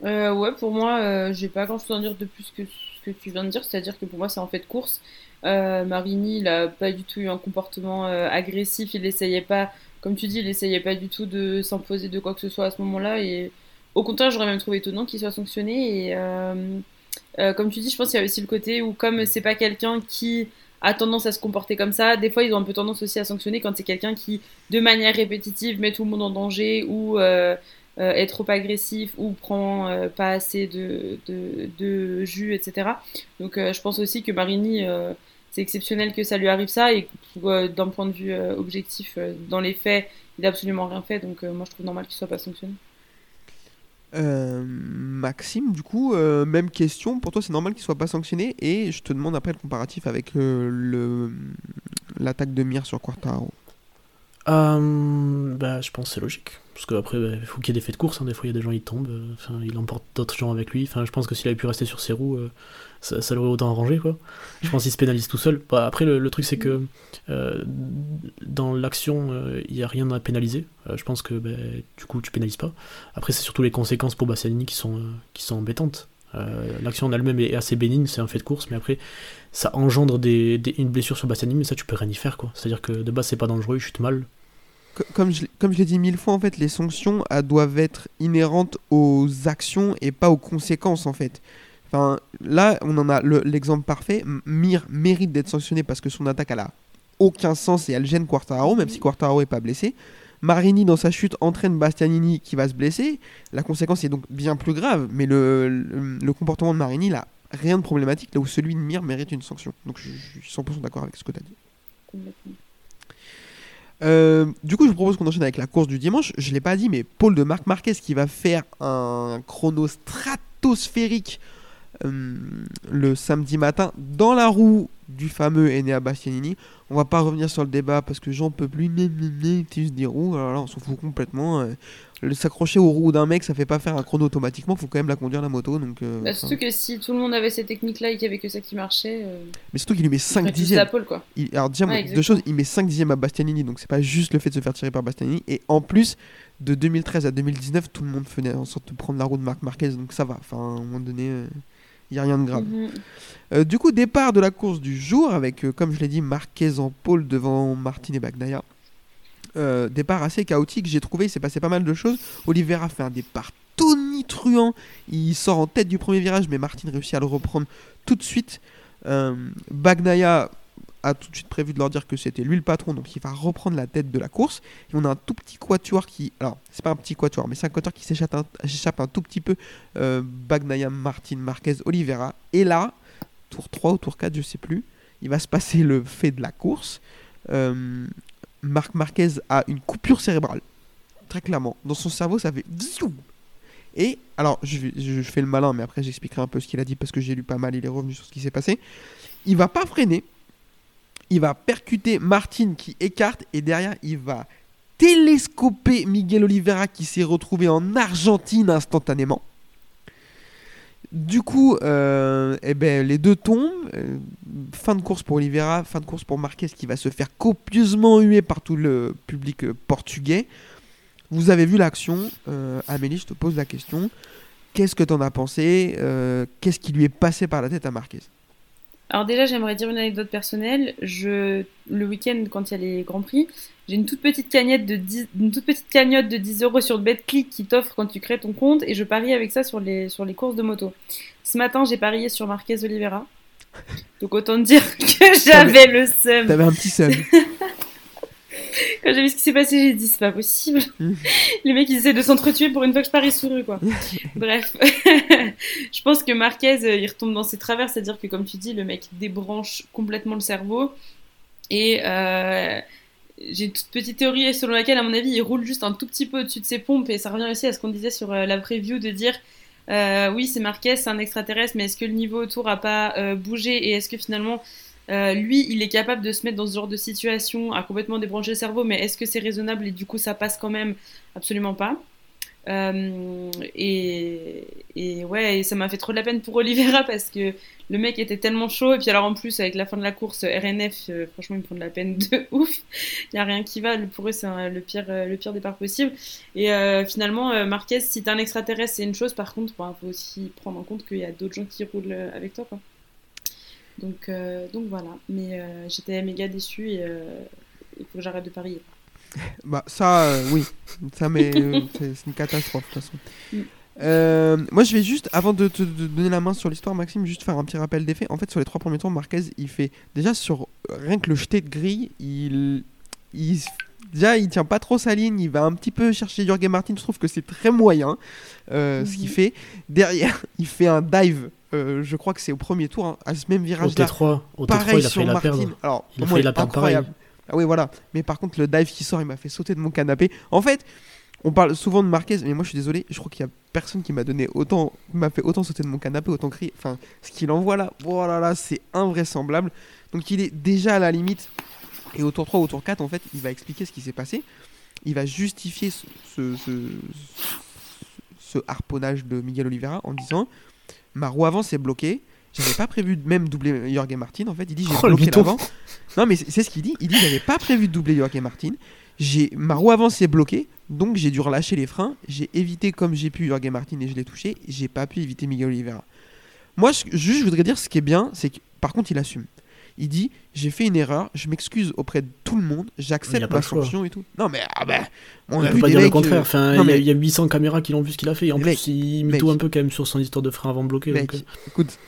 Euh, Ouais, pour moi, euh, j'ai pas grand chose à dire de plus que ce que tu viens de dire, c'est-à-dire que pour moi c'est en fait de course. Euh, Marini, il a pas du tout eu un comportement agressif, il essayait pas comme tu dis, il essayait pas du tout de s'imposer de quoi que ce soit à ce moment-là. Et au contraire, j'aurais même trouvé étonnant qu'il soit sanctionné. Et euh, euh, comme tu dis, je pense qu'il y a aussi le côté où, comme c'est pas quelqu'un qui a tendance à se comporter comme ça, des fois ils ont un peu tendance aussi à sanctionner quand c'est quelqu'un qui, de manière répétitive, met tout le monde en danger ou euh, est trop agressif ou prend pas assez de, de, jus, etc. Donc je pense aussi que Marini c'est exceptionnel que ça lui arrive ça et euh, d'un point de vue euh, objectif, euh, dans les faits, il n'a absolument rien fait. Donc moi, je trouve normal qu'il soit pas sanctionné. Maxime, du coup, même question. Pour toi, c'est normal qu'il soit pas sanctionné et je te demande après le comparatif avec le l'attaque de Mir sur Quartaro. bah, je pense que c'est logique. Parce qu'après, bah, il faut qu'il y ait des faits de course. Hein. Des fois, il y a des gens qui tombent. Enfin, il emporte d'autres gens avec lui. Enfin, je pense que s'il avait pu rester sur ses roues, ça, ça l'aurait autant arrangé quoi. Je pense qu'il se pénalise tout seul. Bah, après le, truc c'est que euh, dans l'action euh, il n'y a rien à pénaliser. Euh, je pense que bah, du coup tu pénalises pas. Après c'est surtout les conséquences pour Bastianini qui sont, qui sont embêtantes. l'action en elle-même est assez bénigne, c'est un fait de course, mais après ça engendre une blessure sur Bastianini, mais ça tu peux rien y faire quoi. C'est-à-dire que de base c'est pas dangereux, il chute mal. Comme je, comme je l'ai dit mille fois, en fait, les sanctions doivent être inhérentes aux actions et pas aux conséquences, en fait. Enfin, là, on en a l'exemple parfait. Mir mérite d'être sanctionné parce que son attaque, elle a aucun sens et elle gêne Quartaro, même si Quartaro est pas blessé. Marini, dans sa chute, entraîne Bastianini qui va se blesser. La conséquence est donc bien plus grave, mais le, le, comportement de Marini, il a rien de problématique, là où celui de Mir mérite une sanction. Donc je, suis 100% d'accord avec ce que tu as dit. Euh, du coup, je vous propose qu'on enchaîne avec la course du dimanche. Je ne l'ai pas dit, mais Paul de Marc Marquez qui va faire un chrono stratosphérique euh, le samedi matin dans la roue du fameux Enea Bastianini. On va pas revenir sur le débat parce que j'en peux plus. Tu se dire oh alors là, on s'en fout complètement. Euh, s'accrocher aux roues d'un mec, ça fait pas faire un chrono automatiquement. Faut quand même la conduire la moto. Donc. Euh, bah, surtout que si tout le monde avait ces techniques-là et qu'il y avait que ça qui marchait. Mais surtout qu'il lui met 5 dixièmes. quoi. alors déjà, deux choses, il met 5 dixièmes à Bastianini, donc c'est pas juste le fait de se faire tirer par Bastianini. Et en plus, de 2013 à 2019, tout le monde faisait en sorte de prendre la roue de Marc Marquez, donc ça va. Enfin, à un moment donné. Il n'y a rien de grave. Mhm. Euh, du coup, départ de la course du jour avec, euh, comme je l'ai dit, Marquez en pôle devant Martin et Bagnaia. Euh, départ assez chaotique, j'ai trouvé, il s'est passé pas mal de choses. Oliveira fait un départ tonitruant, il sort en tête du premier virage, mais Martin réussit à le reprendre tout de suite. Bagnaia a tout de suite prévu de leur dire que c'était lui le patron, donc il va reprendre la tête de la course. Et on a un tout petit quatuor qui. Alors, c'est pas un petit quatuor, mais c'est un quatuor qui s'échappe un, tout petit peu. Euh, Bagnaya, Martin, Marquez, Oliveira. Et là, tour 3 ou tour 4, je sais plus, il va se passer le fait de la course. Euh, Marquez a une coupure cérébrale. Très clairement. Dans son cerveau, ça fait. Et alors, je, je fais le malin, mais après j'expliquerai un peu ce qu'il a dit parce que j'ai lu pas mal, il est revenu sur ce qui s'est passé. Il va pas freiner il va percuter Martin qui écarte et derrière il va télescoper Miguel Oliveira qui s'est retrouvé en Argentine instantanément. Du coup, euh, eh ben, les deux tombent. Euh, fin de course pour Oliveira, fin de course pour Marquez qui va se faire copieusement huer par tout le public euh, portugais. Vous avez vu l'action. Amélie, je te pose la question. Qu'est-ce que tu en as pensé? Qu'est-ce qui lui est passé par la tête à Marquez? Alors déjà, j'aimerais dire une anecdote personnelle. Je, le week-end, quand il y a les Grands Prix, j'ai une toute petite cagnotte de 10, une toute petite cagnotte de 10 euros sur BetClick qui t'offre quand tu crées ton compte et je parie avec ça sur les, sur les courses de moto. Ce matin, j'ai parié sur Marquez Oliveira. Donc autant dire que j'avais le seum. T'avais un petit seum. Quand j'ai vu ce qui s'est passé, j'ai dit c'est pas possible. Mm. Les mecs ils essaient de s'entretuer pour une fois que je parie sur eux quoi. Bref, je pense que Marquez euh, il retombe dans ses travers, c'est-à-dire que comme tu dis, le mec débranche complètement le cerveau et euh, j'ai une toute petite théorie selon laquelle, à mon avis, il roule juste un tout petit peu au-dessus de ses pompes. Et ça revient aussi à ce qu'on disait sur euh, la preview de dire oui, c'est Marquez, c'est un extraterrestre, mais est-ce que le niveau autour a pas bougé Et est-ce que finalement, lui, il est capable de se mettre dans ce genre de situation, à complètement débrancher le cerveau, mais est-ce que c'est raisonnable et du coup ça passe quand même? Absolument pas. Euh, et, ouais, ça m'a fait trop de la peine pour Oliveira parce que le mec était tellement chaud. Et puis alors en plus, avec la fin de la course, RNF, euh, franchement, ils me font de la peine de ouf. Il n'y a rien qui va. Pour eux, c'est le pire, euh, le pire départ possible. Et euh, finalement, euh, Marquez, si t'es un extraterrestre, c'est une chose. Par contre, il bah, faut aussi prendre en compte qu'il y a d'autres gens qui roulent avec toi. Donc, donc voilà. Mais j'étais méga déçu et il faut que j'arrête de parier. Bah ça, euh, oui, ça mais euh, c'est c'est une catastrophe de toute façon. Euh, moi je vais juste, avant de te de donner la main sur l'histoire Maxime, juste faire un petit rappel des faits. En fait sur les trois premiers tours, Marquez il fait, déjà sur rien que le jeté de grille, il, il, déjà il tient pas trop sa ligne, il va un petit peu chercher Jürgen Martin, je trouve que c'est très moyen euh, ce qu'il Mhm. fait. Derrière il fait un dive, euh, je crois que c'est au premier tour, hein, à ce même Au virage là. T3, au T3 Pareil il a sur failli la Martin. perdre. Alors, Il a moi, failli la perdre incroyable. Ah oui, voilà. Mais par contre, le dive qui sort, il m'a fait sauter de mon canapé. En fait, on parle souvent de Marquez, mais moi je suis désolé, je crois qu'il y a personne qui m'a donné autant, m'a fait autant sauter de mon canapé, autant crier. Enfin, ce qu'il envoie là, oh là là, c'est invraisemblable. Donc il est déjà à la limite. Et au tour 3, au tour 4, en fait, il va expliquer ce qui s'est passé. Il va justifier ce, ce, harponnage de Miguel Oliveira en disant Ma roue avant c'est bloqué. J'avais pas prévu de même doubler Jorge Martin. En fait, il dit J'ai Oh, bloqué l'avant. Non, mais c'est ce qu'il dit. Il dit J'avais pas prévu de doubler Jorge Martin. J'ai ma roue avant s'est bloquée, donc j'ai dû relâcher les freins. J'ai évité comme j'ai pu Jorge Martin et je l'ai touché. J'ai pas pu éviter Miguel Oliveira. Moi, je- juste, je voudrais dire ce qui est bien, c'est que par contre, il assume. Il dit J'ai fait une erreur, je m'excuse auprès de tout le monde, j'accepte ma sanction et tout. Non, mais ah ben, on a peut vu pas des dire le contraire. euh, Enfin, non, il y mais- y, a 800 caméras qui l'ont vu ce qu'il a fait. Et en plus, il mec. mytho un peu quand même sur son histoire de frein avant bloqué. Mec, donc, euh, écoute,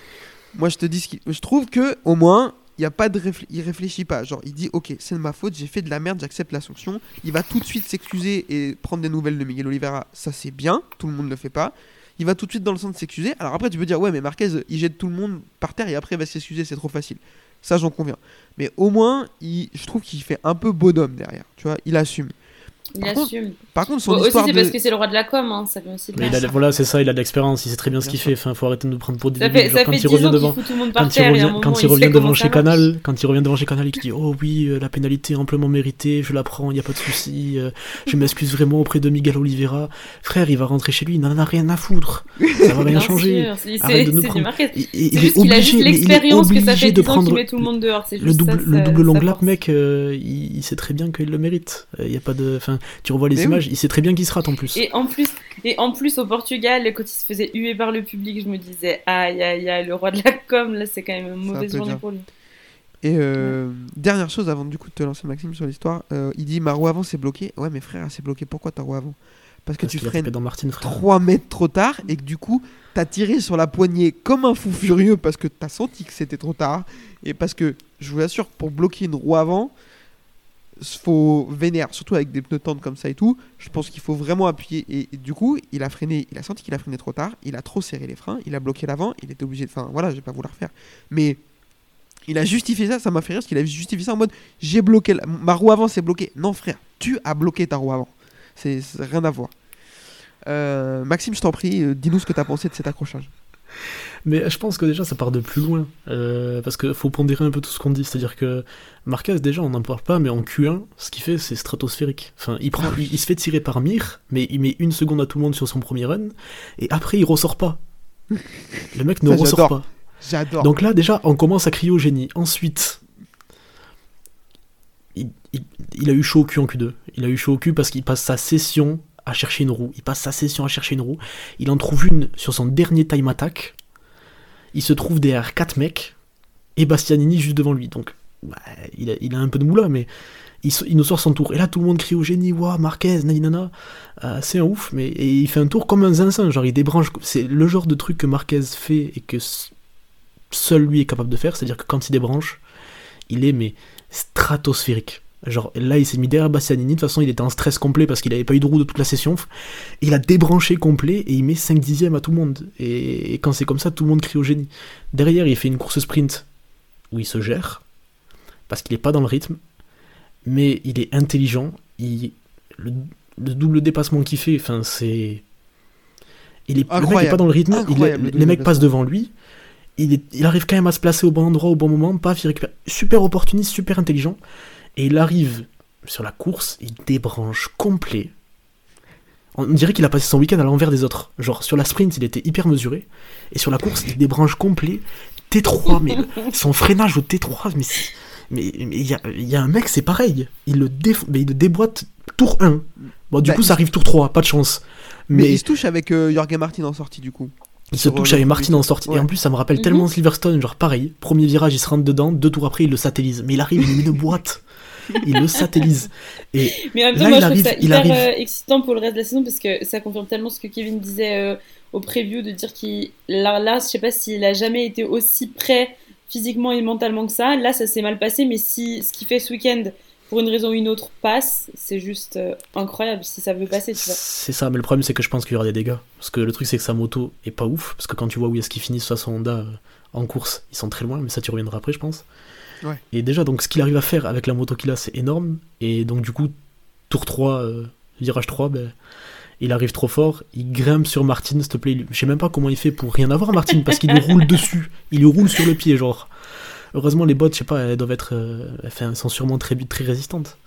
moi je te dis ce qu'il- Je trouve que au moins, il y a pas de réfl- il réfléchit pas. Genre, il dit ok, c'est de ma faute, j'ai fait de la merde, j'accepte la sanction. Il va tout de suite s'excuser et prendre des nouvelles de Miguel Oliveira. Ça c'est bien, tout le monde ne le fait pas. Il va tout de suite dans le sens de s'excuser. Alors après, tu peux dire ouais, mais Marquez, il jette tout le monde par terre et après il va s'excuser, c'est trop facile. Ça, j'en conviens. Mais au moins, il- je trouve qu'il fait un peu bonhomme derrière. Tu vois, il assume. Il Par contre, assume. Par contre, son Bon, aussi, c'est de... parce que c'est le roi de la com, hein, ça vient aussi de il a- voilà, c'est ça, il a de l'expérience, il sait très bien ce qu'il fait. Enfin, faut arrêter de nous prendre pour des débiles. quand fait il 10 revient devant, fout tout le monde par quand il revient, quand il devant chez. Canal, quand il revient devant chez Canal, il dit oh oui euh, la pénalité est amplement méritée, je la prends, il y a pas de souci, euh, je m'excuse vraiment auprès de Miguel Oliveira. Frère, il va rentrer chez lui, il n'en a rien à foutre, ça va rien Bien changer. Arrête de nous prendre. Il, est obligé, l'expérience que ça fait obligé 10 de prendre met tout le monde dehors. Le double, long lap, mec, euh, il, sait très bien qu'il le mérite. Il y a pas de, enfin, tu revois les Mais images, il sait très bien qu'il se rate en plus. Et en plus, et en plus au Portugal, quand il se faisait huer par le public, je me disais aïe aïe aïe, le roi de la com, là c'est quand même une mauvaise journée dire. pour lui. Et euh, dernière chose avant du coup de te lancer Maxime sur l'histoire, euh, il dit ma roue avant c'est bloqué. Ouais mais frère c'est bloqué pourquoi ta roue avant? Parce que Parce tu freines dans Martin, frère. 3 mètres trop tard et que du coup t'as tiré sur la poignée comme un fou furieux parce que t'as senti que c'était trop tard et parce que je vous assure pour bloquer une roue avant faut vénère surtout avec des pneus tendres comme ça et tout je pense qu'il faut vraiment appuyer et, du coup il a freiné il a senti qu'il a freiné trop tard il a trop serré les freins il a bloqué l'avant il était obligé de enfin voilà je vais pas vous la refaire mais il a justifié ça, ça m'a fait rire parce qu'il a justifié ça en mode j'ai bloqué la- ma roue avant c'est bloqué. Non frère, tu as bloqué ta roue avant. C'est rien à voir. Euh, Maxime, je t'en prie, euh, dis-nous ce que t'as pensé de cet accrochage. Mais je pense que déjà ça part de plus loin. Euh, parce qu'il faut pondérer un peu tout ce qu'on dit. C'est-à-dire que Marquez, déjà, on n'en parle pas, mais en Q1, ce qu'il fait, c'est stratosphérique. Enfin, il, prend, il, il se fait tirer par Mir, mais il met une seconde à tout le monde sur son premier run, et après il ressort pas. Le mec ne Ça, ressort pas. J'adore. Donc là, déjà, on commence à crier au génie. Ensuite, il, il- il a eu chaud au cul en Q2. Il a eu chaud au cul parce qu'il passe sa session à chercher une roue. Il passe sa session à chercher une roue. Il en trouve une sur son dernier time attack. Il se trouve derrière 4 mecs et Bastianini juste devant lui. Donc, bah, il, a, un peu de moula, mais il, nous sort son tour. Et là, tout le monde crie au génie Waouh, Marquez, naninana. Euh, c'est un ouf, mais il fait un tour comme un zinzin. Genre, il débranche. C'est le genre de truc que Marquez fait et que seul lui est capable de faire, c'est-à-dire que quand il débranche, il est mais stratosphérique. Genre là, il s'est mis derrière Bastianini, de toute façon, il était en stress complet parce qu'il avait pas eu de roue de toute la session. Il a débranché complet et il met 5 dixièmes à tout le monde. Et, et quand c'est comme ça, tout le monde crie au génie. Derrière, il fait une course sprint où il se gère parce qu'il est pas dans le rythme. mais il est intelligent. Il, le, le double dépassement qu'il fait, enfin, c'est. Il est, le mec est Incroyable. pas dans le rythme, il- le les mecs passent devant lui. Il, est- il arrive quand même à se placer au bon endroit, au bon moment. Paf, il récupère. Super opportuniste, super intelligent. Et il arrive sur la course, il débranche complet. On dirait qu'il a passé son week-end à l'envers des autres. Genre, sur la sprint, il était hyper mesuré. Et sur la course, il débranche complet. T3, mais son freinage au T3, mais mais mais il y a, il y a un mec, c'est pareil. Il le, mais il le déboîte tour 1. Bon, du Bah, coup, ça arrive tour 3, pas de chance. Mais, Mais, il se touche avec euh, Jorge Martin en sortie du coup. il se touche euh, avec Martin en sortie. Ouais. Et en plus, ça me rappelle Mhm. tellement Silverstone, genre pareil. Premier virage, il se rentre dedans. Deux tours après, il le satellise. Mais il arrive, il lui met une boîte. Il le satellise. Et Mais en même temps, Là, moi, il je arrive- trouve ça hyper arrive. euh, excitant pour le reste de la saison parce que ça confirme tellement ce que Kevin disait euh, au preview de dire qu'il. Là, là, je sais pas s'il a jamais été aussi prêt physiquement et mentalement que ça. Là, ça s'est mal passé, mais si ce qu'il fait ce week-end, pour une raison ou une autre, passe, c'est juste euh, incroyable si ça veut passer, tu vois. c'est ça. Mais le problème, c'est que je pense qu'il y aura des dégâts. Parce que le truc, c'est que sa moto est pas ouf. Parce que quand tu vois où est-ce qu'il finit sur son Honda euh, en course, ils sont très loin. Mais ça, tu reviendras après, je pense. Ouais. Et déjà, donc, ce qu'il arrive à faire avec la moto qu'il a, c'est énorme. Et donc, du coup, tour 3, euh, virage 3, ben, il arrive trop fort. Il grimpe sur Martin, s'il te plaît. Il- Je sais même pas comment il fait pour rien avoir, Martin, parce qu'il lui roule dessus. Il lui roule sur le pied, genre. Heureusement, les bottes, je sais pas, elles doivent être. euh, elles sont sûrement très, très résistantes.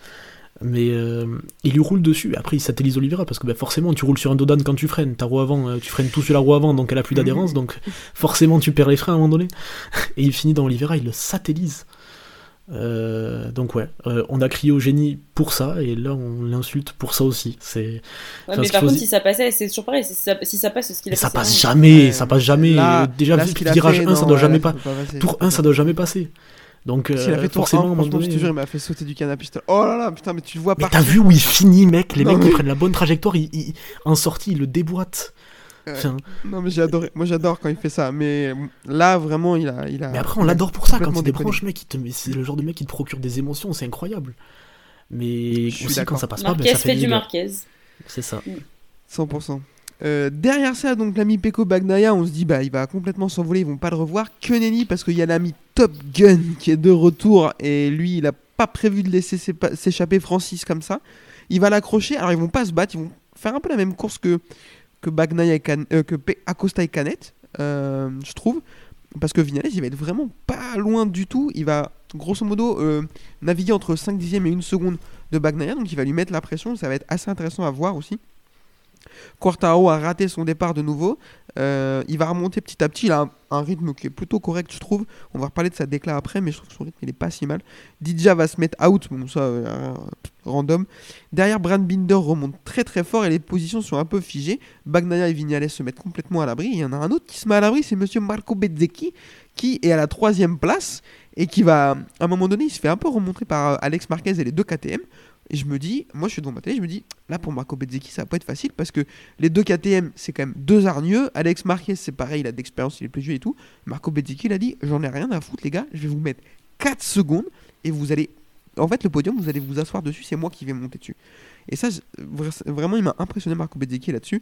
Mais euh, il lui roule dessus. Après, il satellise Oliveira parce que ben, forcément, tu roules sur un dodan quand tu freines. Ta roue avant, euh, tu freines tout sur la roue avant, donc elle a plus d'adhérence. Donc forcément, tu perds les freins à un moment donné. Et il finit dans Oliveira, il le satellise. Euh, donc ouais, euh, on a crié au génie pour ça et là on l'insulte pour ça aussi. C'est Ouais, mais ce par contre, si ça passait, c'est toujours pareil. Si ça, si ça passe, c'est ce qu'il a mais ça passe c'est jamais, Ouais. ça passe jamais. Là- Déjà là, virage fait, 1 ça doit jamais pas. ça passer, Tour ça peut 1 ça doit jamais passer. Donc S'il a euh, fait forcément 1, à un moment franchement, je te jure, il m'a fait sauter du canapé. Oh là là, putain, mais tu le vois Mais partir. t'as vu où il finit, mec Les Non, mecs qui mais- prennent la bonne trajectoire, ils- ils- en sortie, ils le déboîtent. Non, mais j'ai adoré. Moi, j'adore quand il fait ça. Mais là, vraiment, il a. Il a mais après, on l'adore pour ça. Quand il débranche, mec, il te... mais c'est le genre de mec qui te procure des émotions, c'est incroyable. Mais Je suis aussi, d'accord. quand ça passe pas, ben, Marquez ça fait du. Marquez. C'est ça. 100%. Euh, derrière ça, donc l'ami Peko Bagnaia, on se dit bah il va complètement s'envoler, ils vont pas le revoir. Que nenni parce qu'il y a l'ami Top Gun qui est de retour et lui il a pas prévu de laisser s'échapper Francis comme ça. Il va l'accrocher, alors ils vont pas se battre, ils vont faire un peu la même course que que Bagnaia et euh, que Acosta et Canet, euh, je trouve. Parce que Vignales il va être vraiment pas loin du tout, il va grosso modo euh, naviguer entre 5 dixièmes et 1 seconde de Bagnaia, donc il va lui mettre la pression, ça va être assez intéressant à voir aussi. Quartaro a raté son départ de nouveau. Euh, il va remonter petit à petit. Il a un, rythme qui est plutôt correct, je trouve. On va reparler de sa déclat après, mais je trouve que son rythme il est pas si mal. Didja va se mettre out, bon ça euh, random. Derrière, Brand Binder remonte très très fort et les positions sont un peu figées. Bagnaia et Vignales se mettent complètement à l'abri. Il y en a un autre qui se met à l'abri, c'est Monsieur Marco Bezzecchi qui est à la troisième place et qui va, à un moment donné, il se fait un peu remonter par euh, Alex Marquez et les deux KTM. Et je me dis, moi je suis devant ma télé, je me dis, là pour Marco Bezzecchi, ça va pas être facile parce que les deux KTM, c'est quand même deux hargneux. Alex Marquez, c'est pareil, il a de l'expérience, il est plus vieux et tout. Marco Bezzecchi, il a dit, j'en ai rien à foutre, les gars, je vais vous mettre 4 secondes et vous allez. En fait, le podium, vous allez vous asseoir dessus, c'est moi qui vais monter dessus. Et ça, vraiment, il m'a impressionné Marco Bezzecchi là-dessus.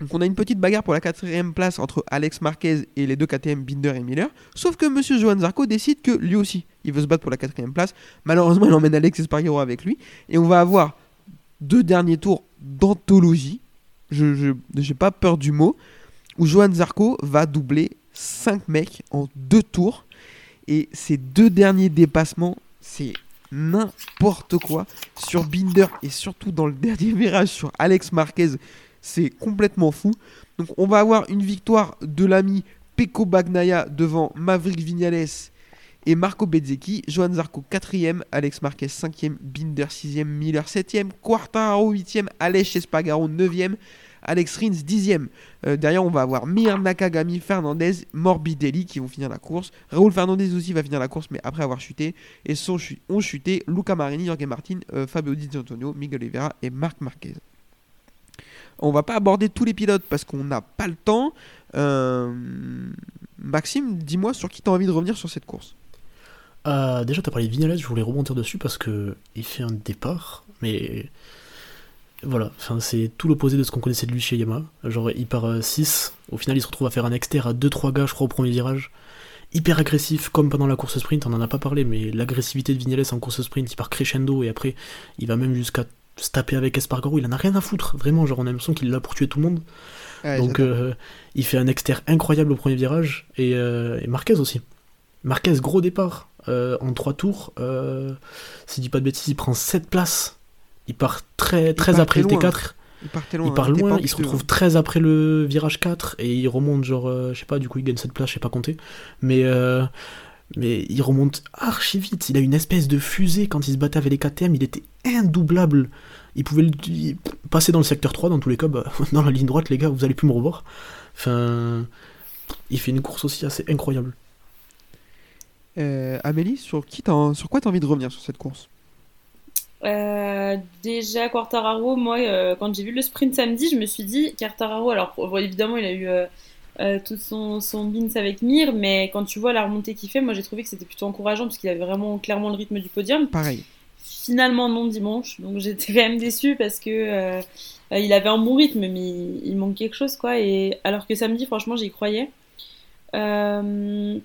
Donc on a une petite bagarre pour la quatrième place entre Alex Marquez et les deux KTM Binder et Miller. Sauf que Monsieur Johan Zarco décide que lui aussi, il veut se battre pour la quatrième place. Malheureusement, il emmène Alex Espargaro avec lui. Et on va avoir deux derniers tours d'anthologie. Je n'ai pas peur du mot. Où Johan Zarco va doubler 5 mecs en deux tours. Et ces deux derniers dépassements, c'est n'importe quoi. Sur Binder et surtout dans le dernier virage sur Alex Marquez, c'est complètement fou. Donc on va avoir une victoire de l'ami Peko Bagnaia devant Maverick Vignales et Marco Bezzecchi. Johan Zarco 4ème, Alex Marquez 5ème, Binder 6ème, Miller 7ème, Quartararo 8ème, Alex Espargaro 9ème, Alex Rins 10ème. Euh, derrière on va avoir Mir Nakagami, Fernandez, Morbidelli qui vont finir la course. Raoul Fernandez aussi va finir la course mais après avoir chuté. Et sont ont chuté Luca Marini, Jorge Martin, euh, Fabio Di Antonio, Miguel Oliveira et Marc Marquez. On va pas aborder tous les pilotes parce qu'on n'a pas le temps. Euh, Maxime, dis-moi sur qui tu as envie de revenir sur cette course. Euh, déjà, t'as parlé de Vignales, je voulais rebondir dessus parce que il fait un départ, mais voilà, c'est tout l'opposé de ce qu'on connaissait de lui chez Yamaha. Genre, il part 6, au final, il se retrouve à faire un exter à 2-3 gars, je crois, au premier virage. hyper agressif, comme pendant la course sprint, on en a pas parlé, mais l'agressivité de Vignales en course sprint, il part crescendo et après, il va même jusqu'à se taper avec Espargaro, il en a rien à foutre, vraiment, genre on a l'impression qu'il là pour tuer tout le monde. Ouais, Donc euh, il fait un extérieur incroyable au premier virage, et, euh, et Marquez aussi. Marquez, gros départ, euh, en 3 tours, si je dis pas de bêtises, il prend 7 places, il part très, très part après très le loin. T4, il loin. il part hein, loin, il se ambitieux, retrouve hein. 13 après le virage 4 et il remonte genre, euh, je sais pas, du coup il gagne cette place, je sais pas compter. Mais, euh, mais il remonte archi vite, il a une espèce de fusée quand il se battait avec les KTM, il était indoublable. Il pouvait le- il- passer dans le secteur 3 dans tous les cas, bah, dans la ligne droite les gars, vous allez plus me revoir. Enfin, il fait une course aussi assez incroyable. Euh, Amélie, sur, qui t'as- sur quoi t'as envie de revenir sur cette course? Euh, déjà, Quartararo, moi, euh, quand j'ai vu le sprint samedi, je me suis dit, Quartararo, alors évidemment, il a eu euh, tout son, son bins avec Mir, mais quand tu vois la remontée qu'il fait, moi j'ai trouvé que c'était plutôt encourageant parce qu'il avait vraiment clairement le rythme du podium. Pareil. Finalement, non dimanche, donc j'étais quand même déçue parce que euh, euh, il avait un bon rythme, mais il, il manque quelque chose, quoi. Et alors que samedi, franchement, j'y croyais. Euh,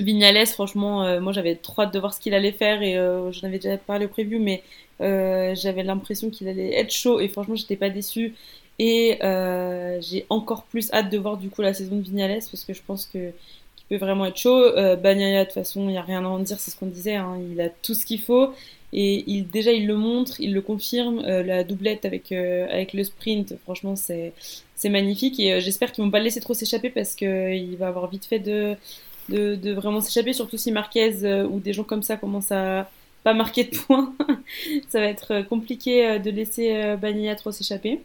Vignales, franchement, moi j'avais trop hâte de voir ce qu'il allait faire et j'en avais déjà parlé au preview, mais j'avais l'impression qu'il allait être chaud et franchement j'étais pas déçue. Et euh, j'ai encore plus hâte de voir du coup la saison de Vignales parce que je pense que qu'il peut vraiment être chaud. Euh, Bagnaia, de toute façon, il n'y a rien à en dire, c'est ce qu'on disait, hein, il a tout ce qu'il faut et il, déjà il le montre, il le confirme. Euh, la doublette avec, euh, avec le sprint, franchement c'est c'est magnifique et euh, j'espère qu'ils vont pas le laisser trop s'échapper parce qu'il va avoir vite fait de de, de vraiment s'échapper, surtout si Marquez euh, ou des gens comme ça commencent à pas marquer de points. ça va être euh, compliqué euh, de laisser euh, Bagnaia trop s'échapper.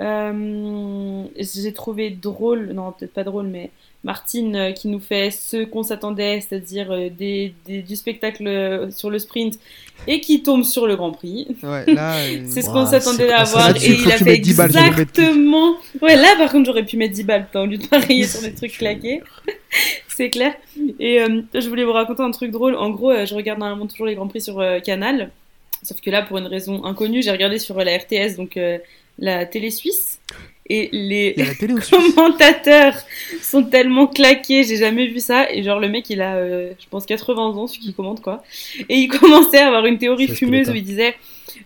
Euh, J'ai trouvé drôle, non peut-être pas drôle, mais Martine euh, qui nous fait ce qu'on s'attendait, c'est-à-dire euh, des, des- du spectacle sur le sprint et qui tombe sur le Grand Prix. Ouais, C'est ce qu'on s'attendait à ça, voir là-dessus, et il a fait mettes 10 balles, je vais le mettre tout. exactement. Ouais, là par contre j'aurais pu mettre 10 balles au lieu de parier sur des trucs claqués. C'est clair. Et euh, je voulais vous raconter un truc drôle. En gros, euh, je regarde normalement toujours les Grands Prix sur euh, Canal. Sauf que là, pour une raison inconnue, j'ai regardé sur euh, la RTS, donc euh, la télé suisse. Et les commentateurs sont tellement claqués, j'ai jamais vu ça. Et genre, le mec, il a, euh, je pense, 80 ans, celui qui commente, quoi. Et il commençait à avoir une théorie fumeuse où il disait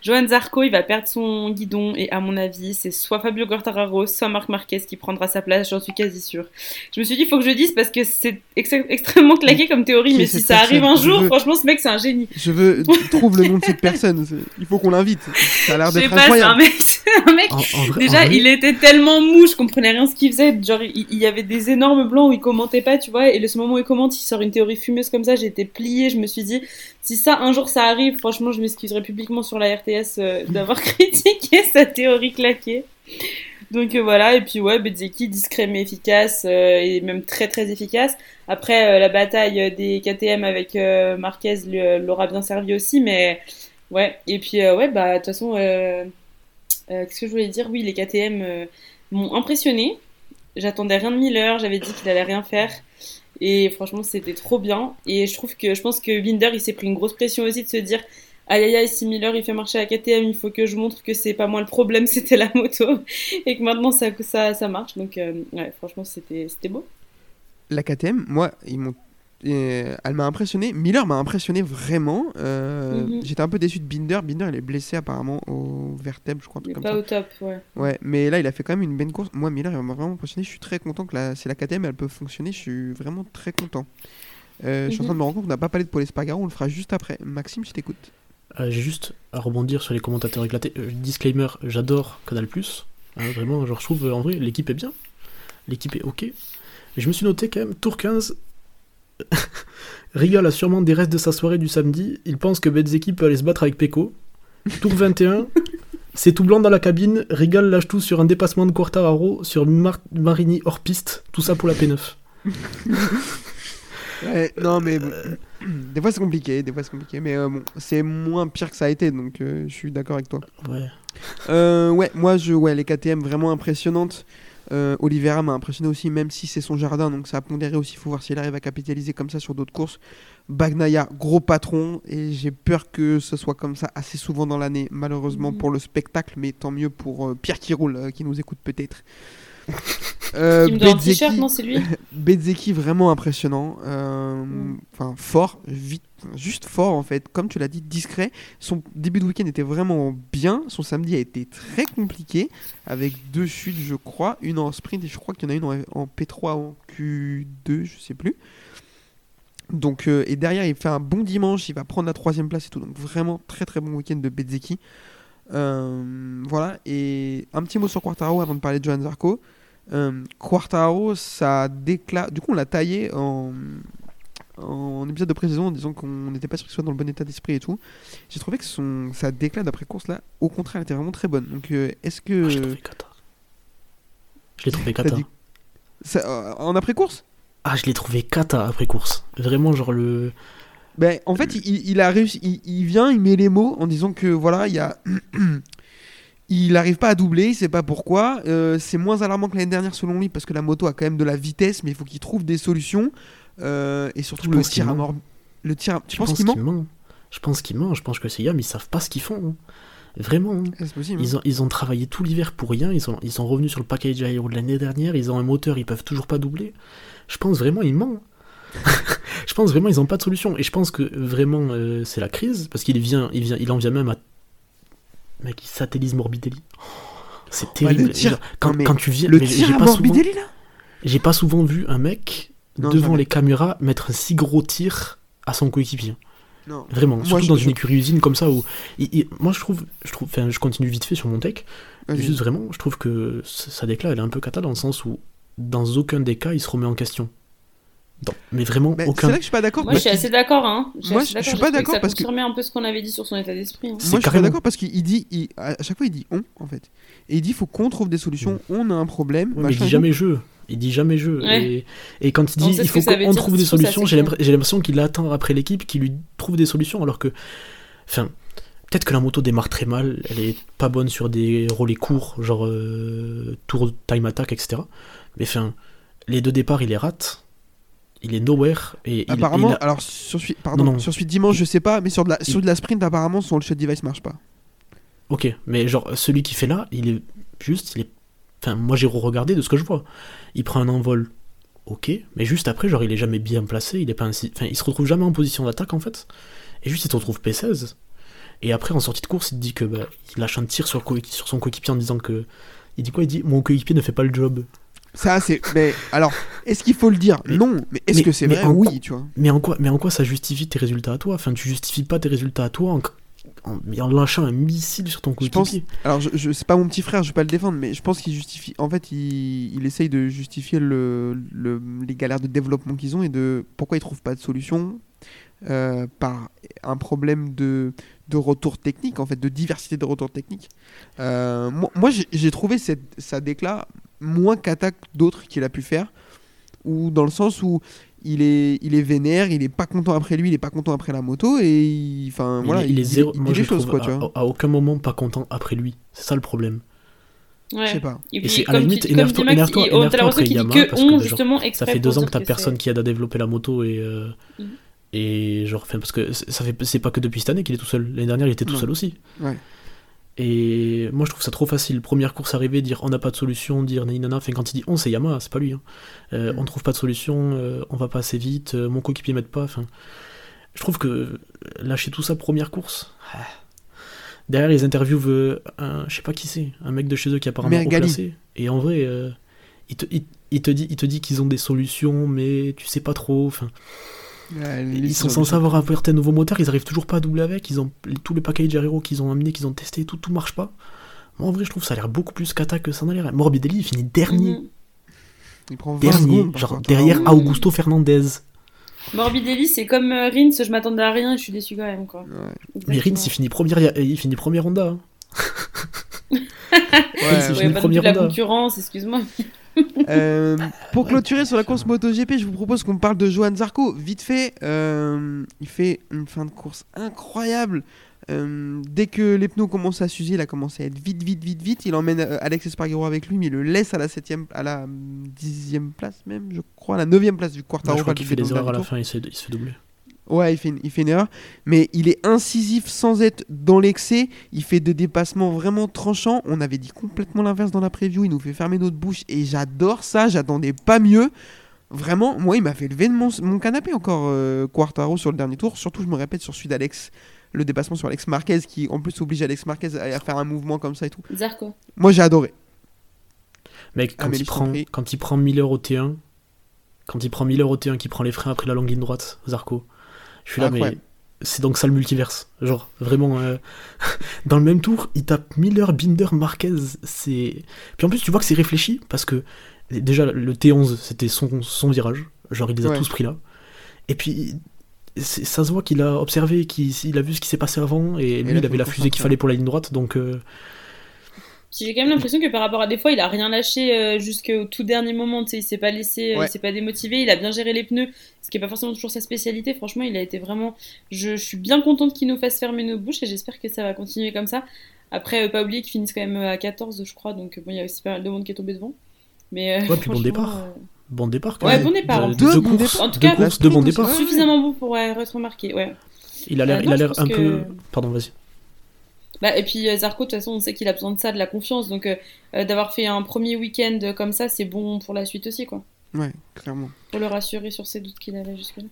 Johan Zarco, il va perdre son guidon. Et à mon avis, c'est soit Fabio Quartararo, soit Marc Marquez qui prendra sa place, j'en suis quasi sûre. Je me suis dit, il faut que je le dise parce que c'est ex- extrêmement claqué comme théorie. Mais si ça arrive un jour, veux- franchement, ce mec, c'est un génie. Je veux. Trouve le nom de cette personne. Il faut qu'on l'invite. Ça a l'air d'être pas, c'est un incroyable. mec. c'est un mec En- en vrai- Déjà, en il était tellement mou, je comprenais rien ce qu'il faisait. Genre, il, il y avait des énormes blancs où il commentait pas, tu vois. Et le ce moment où il commente, il sort une théorie fumeuse comme ça. J'étais pliée. Je me suis dit, si ça un jour ça arrive, franchement, je m'excuserai publiquement sur la RTS euh, d'avoir critiqué sa théorie claquée. Donc euh, voilà. Et puis ouais, Bezzeki, discret mais efficace euh, et même très très efficace. Après, la bataille des KTM avec Marquez l'aura bien servi aussi, mais ouais. Et puis ouais, bah de toute façon. Qu'est-ce que je voulais dire? Oui, les KTM m'ont impressionné. J'attendais rien de Miller, j'avais dit qu'il allait rien faire. Et franchement, c'était trop bien. Et je trouve que je pense que Binder, il s'est pris une grosse pression aussi de se dire aïe aïe aïe, si Miller il fait marcher la KTM, il faut que je montre que c'est pas moi le problème, c'était la moto. Et que maintenant ça, ça, ça marche. Donc, euh, ouais, franchement, c'était c'était beau. La KTM, moi, ils m'ont. Euh, elle m'a impressionné. Miller m'a impressionné vraiment. Euh, Mhm. J'étais un peu déçu de Binder. Binder, il est blessé apparemment au vertèbre, je crois, un truc comme pas ça. au top, ouais. Ouais, mais là, il a fait quand même une belle course. Moi, Miller, il m'a vraiment impressionné. Je suis très content que la... c'est la KTM, elle peut fonctionner. Je suis vraiment très content. Euh, Je suis en train de me rendre compte qu'on n'a pas parlé de Paul Espargaro. On le fera juste après. Maxime, je t'écoute. Euh, J'ai juste à rebondir sur les commentateurs éclatés. Euh, disclaimer, j'adore Canal+. Hein, vraiment, je trouve, en vrai, l'équipe est bien. L'équipe est ok. Mais je me suis noté quand même, tour 15, Rigal a sûrement des restes de sa soirée du samedi. Il pense que Bezzeki peut aller se battre avec Peko. Tour 21, c'est tout blanc dans la cabine. Rigal lâche tout sur un dépassement de Quartararo sur Mar- Marini hors piste. Tout ça pour la P9. Ouais, non, mais bon, des fois c'est compliqué, des fois c'est compliqué, mais euh, bon, c'est moins pire que ça a été, donc euh, je suis d'accord avec toi. Ouais. Euh, ouais, moi je, ouais, les KTM vraiment impressionnantes. Euh, Oliveira m'a impressionné aussi, même si c'est son jardin, donc ça a pondéré aussi. Il faut voir s'il arrive à capitaliser comme ça sur d'autres courses. Bagnaia, gros patron, et j'ai peur que ce soit comme ça assez souvent dans l'année, malheureusement Mhm. pour le spectacle, mais tant mieux pour euh, Pierre qui roule, euh, qui nous écoute peut-être. Euh, non, lui? Vraiment impressionnant, euh, Mm. enfin fort, vite, juste fort en fait, comme tu l'as dit, discret. Son début de week-end était vraiment bien, son samedi a été très compliqué, avec deux chutes je crois, une en sprint et je crois qu'il y en a une en, en P3 ou en Q2, je sais plus. Donc, euh, et derrière il fait un bon dimanche, il va prendre la troisième place et tout, donc vraiment très très bon week-end de Bezzecchi. Euh, voilà, et un petit mot sur Quartaro avant de parler de Johan Zarco. Euh, Quartaro, ça déclare. Du coup, on l'a taillé en, en épisode de pré-saison en disant qu'on n'était pas sûr qu'il soit dans le bon état d'esprit et tout. J'ai trouvé que son, sa déclat d'après course là, au contraire, était vraiment très bonne. Donc, euh, est-ce que. Ah, je l'ai trouvé cata. Je l'ai trouvé dit- ça, euh, en après course? Ah, je l'ai trouvé cata après course. Vraiment, genre le. Ben, en fait, il, il a réussi. Il, il vient, il met les mots en disant que voilà, il y a. il n'arrive pas à doubler, il sait pas pourquoi. Euh, c'est moins alarmant que l'année dernière selon lui parce que la moto a quand même de la vitesse, mais il faut qu'il trouve des solutions. Euh, et surtout Je le tir à mort. Le tir. à- Tu Je penses pense qu'il ment. Je pense qu'il ment. Je pense que ces gars, mais ils savent pas ce qu'ils font. hein. Vraiment. hein. C'est possible. Ils ont, ils ont travaillé tout l'hiver pour rien. Ils sont, ils sont revenus sur le package aéro de l'année dernière. Ils ont un moteur, ils peuvent toujours pas doubler. Je pense vraiment, ils mentent. je pense vraiment, ils ont pas de solution. Et je pense que vraiment, euh, c'est la crise. Parce qu'il vient, il vient, il en vient même à. Mec, il satellise Morbidelli. Oh, c'est terrible. tir- quand, non, mais quand tu viens. le mais tir à souvent- Morbidelli là? J'ai pas souvent vu un mec Non, devant jamais. les caméras mettre un si gros tir à son coéquipier. Non. Vraiment, Moi, surtout je- dans je- une écurie usine comme ça où. il- il- moi je trouve, je trouve, enfin je continue vite fait sur mon tech. Juste vraiment, je trouve que sa déclat elle est un peu cata dans le sens où dans aucun des cas il se remet en question. Mais vraiment Mais c'est aucun. là que je suis pas d'accord. Moi, je suis qu'il- assez d'accord. Hein. Moi, assez je- je suis pas d'accord ça parce que- confirmait un peu ce qu'on avait dit sur son état d'esprit. hein. Moi, C'est je suis pas carrément- d'accord parce qu'il dit, il- à chaque fois, il dit on en fait. Et il dit faut qu'on trouve des solutions. On a un problème. Ouais, mais il dit jamais jeu. Il dit jamais jeu. Ouais. Et, et quand il dit il faut qu'on trouve des solutions, j'ai l'impression qu'il attend après l'équipe qui lui trouve des solutions alors que. Enfin, peut-être que la moto démarre très mal, elle est pas bonne sur des relais courts, genre euh, tour time attack, etc. Mais enfin, les deux départs, il les rate. Il est nowhere. Et Apparemment, il a- alors sur celui, pardon, Non, sur dimanche, je sais pas, mais sur de la, Il- sur de la sprint, apparemment, son shot device marche pas. Ok, mais genre, celui qui fait là, il est juste, il est... Enfin, moi j'ai regardé de ce que je vois. Il prend un envol, ok, mais juste après, genre, il est jamais bien placé, il est pas ainsi... Enfin, il se retrouve jamais en position d'attaque, en fait. Et juste, il se retrouve P16. Et après, en sortie de course, il te dit que, bah, il lâche un tir sur, son coéquipier en disant que... Il dit quoi Il dit, mon coéquipier ne fait pas le job. Ça, c'est. Mais alors, est-ce qu'il faut le dire? Mais- Non. Mais est-ce que c'est vrai en- Oui, tu vois? Mais en quoi, mais en quoi ça justifie tes résultats à toi? Enfin, tu justifies pas tes résultats à toi en, en, en lâchant un missile sur ton coéquipier. Alors, je, je- c'est pas mon petit frère, je vais pas le défendre, mais je pense qu'il justifie. En fait, il, il essaye de justifier le, le- les galères de développement qu'ils ont et de pourquoi ils trouvent pas de solution euh, par un problème de, de retour technique, en fait, de diversité de retour technique. Euh, moi, moi, j'ai- trouvé cette, sa déclat moins qu'attaque d'autres qu'il a pu faire, ou dans le sens où il est, il est vénère, il est pas content après lui, il est pas content après la moto, et il, enfin, Il voilà, est- il est zéro. il moi, je choses, quoi, tu à, vois. à aucun moment pas content après lui. C'est ça le problème. Ouais. Je sais pas. Et Et puis, c'est- à la tu- limite, énerve-toi- énerve-toi- énerve-toi après que parce que, on, genre, justement, Ça fait deux ans que t'as personne qui aide à développer la moto et euh, Mhm. et genre parce que ça fait c'est pas que depuis cette année qu'il est tout seul. L'année dernière il était tout seul aussi. Ouais. Et moi je trouve ça trop facile. Première course arrivée, dire on n'a pas de solution, dire nani nana. Enfin quand il dit on c'est Yamaha, c'est pas lui. hein. Euh, Mhm. On trouve pas de solution, euh, on va pas assez vite, euh, mon coéquipier m'aide pas. Enfin, je trouve que lâcher tout ça première course. ah. Derrière ils interviewent euh, un je sais pas qui c'est, un mec de chez eux qui est apparemment haut classé. Et en vrai euh, il te, il, il te dit il te dit qu'ils ont des solutions mais tu sais pas trop. Enfin Ouais, ils sont censés avoir apporté un nouveau moteur, ils arrivent toujours pas à doubler avec, ils ont tous les packages aéro qu'ils ont amenés, qu'ils ont testé, tout, tout marche pas. Moi en vrai je trouve que ça a l'air beaucoup plus cata que ça n'a l'air. Morbidelli il finit dernier, Mhm. Il prend 20 dernier, secondes, genre contre. derrière oui. Augusto Fernandez. Morbidelli, c'est comme euh, Rins, je m'attendais à rien et je suis déçu quand même. Quoi. Ouais. Mais Rins il finit première, il finit première Honda. hein. Ouais, c'est Ouais, fini pas de la concurrence, excuse-moi. Euh, pour clôturer sur la course MotoGP, je vous propose qu'on parle de Johan Zarco. Vite fait, euh, il fait une fin de course incroyable. Euh, dès que les pneus commencent à s'user, il a commencé à être vite, vite, vite, vite. Il emmène Alex Espargaro avec lui, mais il le laisse à la septième, à la dixième place même, je crois, à la neuvième place du Ouais, Quartaro. je crois qu'il fait des erreurs à la fin, il se, il se fait doubler. Ouais, il fait, une, il fait une erreur, mais il est incisif sans être dans l'excès. Il fait des dépassements vraiment tranchants. On avait dit complètement l'inverse dans la preview. Il nous fait fermer notre bouche et j'adore ça. J'attendais pas mieux. Vraiment, moi, il m'a fait lever de mon, mon canapé encore euh, Quartaro sur le dernier tour. Surtout, je me répète, sur celui d'Alex, le dépassement sur Alex Marquez qui en plus oblige Alex Marquez à, à faire un mouvement comme ça et tout. Zarco. Moi, j'ai adoré. Mec, quand, Amélie, il prend, quand il prend Miller au T1, quand il prend Miller au T1, qui prend les freins après la longue ligne droite, Zarco, je suis là, mais c'est donc ça le multiverse. Genre, vraiment, euh, dans le même tour, il tape Miller, Binder, Marquez. C'est. Puis en plus, tu vois que c'est réfléchi, parce que déjà, le T11, c'était son, son virage. Genre, il les a Ouais. tous pris là. Et puis, ça se voit qu'il a observé, qu'il il a vu ce qui s'est passé avant, et lui, là, il avait la fusée qu'il fallait pour la ligne droite, donc. euh, J'ai quand même l'impression que par rapport à des fois, il a rien lâché euh, jusqu'au tout dernier moment. Tu sais, il s'est pas laissé, euh, Ouais. il s'est pas démotivé. Il a bien géré les pneus, ce qui est pas forcément toujours sa spécialité. Franchement, il a été vraiment. Je, je suis bien contente qu'il nous fasse fermer nos bouches et j'espère que ça va continuer comme ça. Après, euh, pas oublier qu'ils finissent quand même à 14, je crois. Donc bon, il y a aussi pas mal de monde qui est tombé devant. Mais euh, Ouais, puis bon départ. euh, Bon départ, quand Ouais, même. bon départ. De- Deux deux bons courses. En tout deux cas, courses, deux aussi. départs. Ouais. suffisamment bon pour être remarqué. Ouais. Il a l'air, Euh, il a l'air un que- peu. Pardon, vas-y. Bah, et puis euh, Zarco, de toute façon, on sait qu'il a besoin de ça, de la confiance. Donc euh, euh, d'avoir fait un premier week-end comme ça, c'est bon pour la suite aussi, quoi. Ouais, clairement. Pour le rassurer sur ses doutes qu'il avait jusque-là.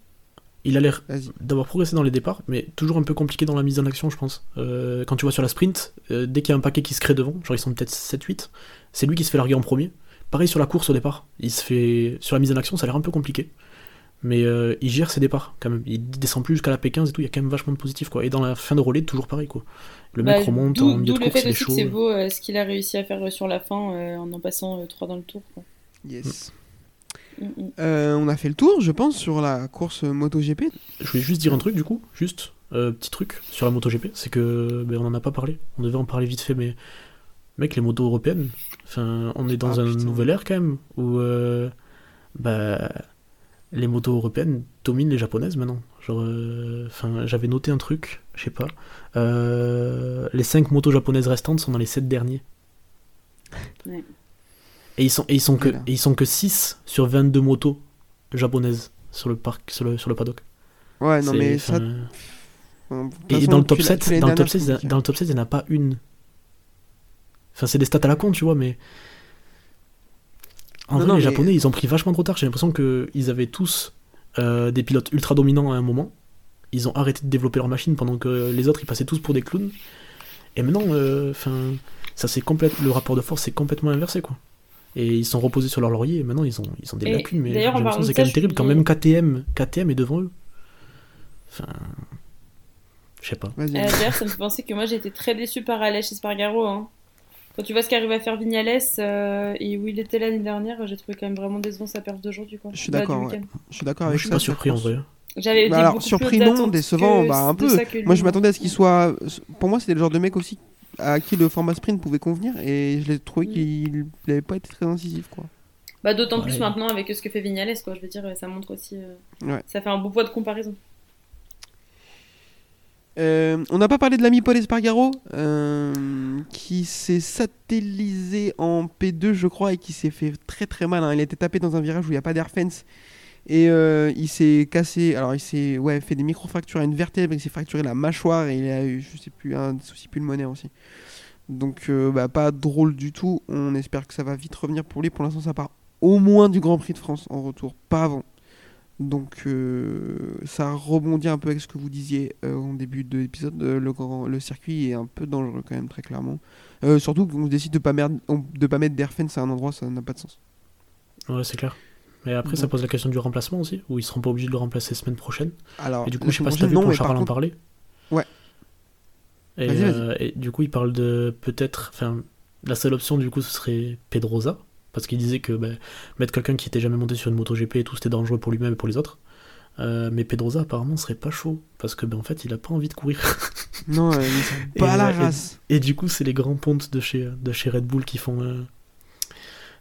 Il a l'air d'avoir progressé dans les départs, mais toujours un peu compliqué dans la mise en action, je pense. Euh, quand tu vois sur la sprint, euh, dès qu'il y a un paquet qui se crée devant, genre ils sont peut-être 7-8, c'est lui qui se fait larguer en premier. Pareil sur la course au départ, il se fait sur la mise en action, ça a l'air un peu compliqué. Mais euh, il gère ses départs quand même. Il descend plus jusqu'à la P15 et tout, il y a quand même vachement de positif quoi. Et dans la fin de relais, toujours pareil quoi. Le mec Bah, remonte d'où- en milieu de le course, il est chaud. c'est beau euh, ce qu'il a réussi à faire euh, sur la fin euh, en en passant 3 dans le tour. Quoi. Yes. Mm, mm. Euh, on a fait le tour, je pense, sur la course MotoGP. Je voulais juste dire un truc du coup, juste euh, petit truc sur la MotoGP, c'est que ben, on en a pas parlé. On devait en parler vite fait, mais mec, les motos européennes, enfin, on est dans Ah, un putain. nouvel ère quand même où euh, bah, les motos européennes dominent les japonaises maintenant. Genre, euh, enfin, j'avais noté un truc, je sais pas. Euh, les 5 motos japonaises restantes sont dans les 7 derniers. Ouais. Et ils sont, et ils sont que, et ils sont que 6 sur 22 motos japonaises sur le parc, sur le, sur le paddock. Ouais, non, mais ça. et façon, dans le top depuis la- 7, depuis l'année dans le top dernière, 7, c'est il y a- compliqué. dans le top 7, il n'y en a pas une. Enfin, c'est des stats à la con, tu vois, mais. En Non, vrai, non, les mais- Japonais, ils ont pris vachement de retard. J'ai l'impression qu'ils avaient tous euh, des pilotes ultra dominants à un moment. Ils ont arrêté de développer leur machine pendant que les autres, ils passaient tous pour des clowns. Et maintenant, euh, enfin, ça c'est complète, le rapport de force s'est complètement inversé, quoi. Et ils sont reposés sur leur laurier. Et maintenant, ils ont, ils ont des Et lacunes. Mais j'ai l'impression c'est quand même terrible quand même KTM, KTM est devant eux. Enfin, je sais pas. Euh, D'ailleurs, ça me fait penser que moi j'ai été très déçue par Aleix Espargaro. Hein. Quand tu vois ce qu'arrive à faire Vignales euh, et où il était l'année dernière, j'ai trouvé quand même vraiment décevant sa perte d'aujourd'hui. Je suis Bah, du d'accord, week-end. Je suis d'accord avec je suis ça. pas sur surpris en vrai. J'avais Bah alors, surpris, non, décevant, bah, un peu. Moi, je m'attendais à ce qu'il soit. Pour moi, c'était le genre de mec aussi à qui le format sprint pouvait convenir et je l'ai trouvé Mm. qu'il n'avait pas été très incisif, quoi. Bah, D'autant Ouais. plus maintenant avec ce que fait Vignales, quoi. Je veux dire, ça montre aussi. euh, Ouais. Ça fait un beau poids de comparaison. Euh, on n'a pas parlé de l'ami Paul Espargaro euh, qui s'est satellisé en P2 je crois et qui s'est fait très très mal. hein. Il a été tapé dans un virage où il n'y a pas d'air fence et euh, il s'est cassé. Alors il s'est ouais, fait des micro-fractures à une vertèbre, il s'est fracturé la mâchoire et il a eu je sais plus un souci pulmonaire aussi. Donc bah, pas drôle du tout. On espère que ça va vite revenir pour lui. Pour l'instant ça part au moins du Grand Prix de France en retour, pas avant. Donc euh, ça rebondit un peu avec ce que vous disiez euh, en début de l'épisode. Euh, le, grand- le circuit est un peu dangereux quand même très clairement. Surtout qu'on décide de pas mettre de pas mettre d'airfence à un endroit, ça n'a pas de sens. Ouais, c'est clair. Mais après, ça pose la question du remplacement aussi, où ils seront pas obligés de le remplacer semaine prochaine. Alors Et du coup, je sais pas si t'as vu non, quand Charles en parlait. Ouais. Et du coup, il parle de peut-être. Enfin, la seule option, du coup, ce serait Pedrosa. Parce qu'il disait que bah, mettre quelqu'un qui était jamais monté sur une moto GP et tout, c'était dangereux pour lui-même et pour les autres. Euh, mais Pedrosa, apparemment, serait pas chaud. Parce que, ben, en fait, il a pas envie de courir. Non, euh, Et, bat la euh, et- race. Et du coup, c'est les grands pontes de chez, de chez Red Bull qui font. euh,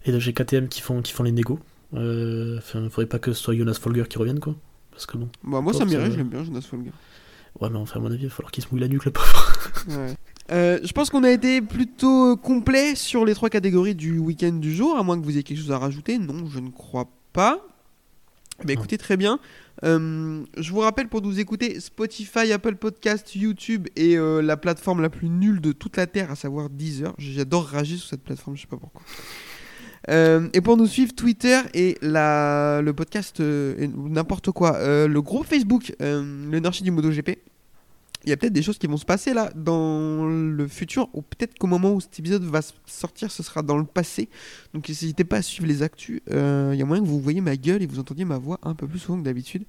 et de chez KTM qui font, qui font les négos. Enfin, faudrait pas que ce soit Jonas Folger qui revienne, quoi. Parce que bon. Bah, moi ça m'irait, l'aime bien, Jonas Folger. Ouais, mais enfin, à mon avis, il va falloir qu'il se mouille la nuque, le pauvre. Ouais. Euh, je pense qu'on a été plutôt euh, complet sur les trois catégories du week-end du jour, à moins que vous ayez quelque chose à rajouter. Non, je ne crois pas. Bah écoutez, très bien. Euh, je vous rappelle pour nous écouter Spotify, Apple Podcast, YouTube et euh, la plateforme la plus nulle de toute la Terre, à savoir Deezer. J'adore rager sur cette plateforme, je sais pas pourquoi. Euh, et pour nous suivre, Twitter et la, le podcast, n'importe quoi, le groupe Facebook, le Nurchi du MotoGP. Il y a peut-être des choses qui vont se passer là dans le futur, ou peut-être qu'au moment où cet épisode va sortir, ce sera dans le passé. Donc n'hésitez pas à suivre les actus. Euh, Il y a moyen que vous voyez ma gueule et vous entendiez ma voix un peu plus souvent que d'habitude.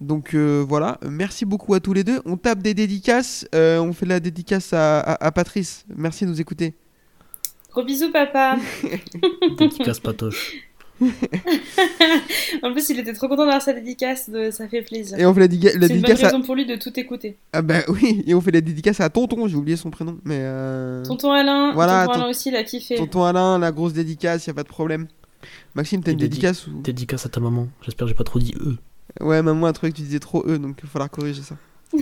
Donc euh, voilà, merci beaucoup à tous les deux. On tape des dédicaces. Euh, on fait la dédicace à, à- à Patrice. Merci de nous écouter. Gros bisous, papa. Dédicace patoche. en plus, il était trop content d'avoir sa dédicace, de... ça fait plaisir. Et on fait la, la C'est une bonne dédicace à... raison pour lui de tout écouter. Ah bah oui, et on fait la dédicace à Tonton, j'ai oublié son prénom. Mais euh... Tonton Alain, Voilà, tonton ton- Alain aussi, il a kiffé. Tonton Alain, la grosse dédicace, y a pas de problème. Maxime, t'as une dédi- dédicace ou... Dédicace à ta maman. J'espère que j'ai pas trop dit eux. Ouais, maman, un truc, tu disais trop eux, donc il va falloir corriger ça.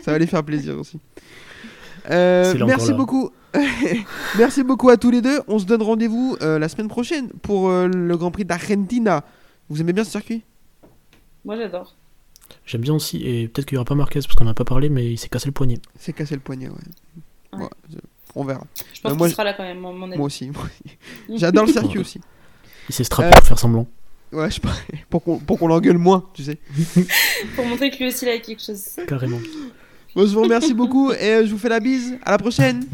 ça va les faire plaisir aussi. Euh, merci beaucoup. merci beaucoup à tous les deux. On se donne rendez-vous euh, la semaine prochaine pour euh, le Grand Prix d'Argentina. Vous aimez bien ce circuit? Moi, j'adore. J'aime bien aussi, et peut-être qu'il y aura pas Marquez parce qu'on en a pas parlé, mais il s'est cassé le poignet. C'est cassé le poignet, ouais. Ouais. Ouais, je- on verra. Je pense moi, qu'il sera là quand même, mon mon avis. Moi aussi. moi aussi. J'adore le circuit aussi. Il s'est strappé Euh, pour faire semblant. Ouais, je. Pour qu'on pour qu'on l'engueule moins, tu sais. Pour montrer que lui aussi, il a quelque chose. Carrément. Bon, je vous remercie beaucoup et euh, je vous fais la bise. À la prochaine.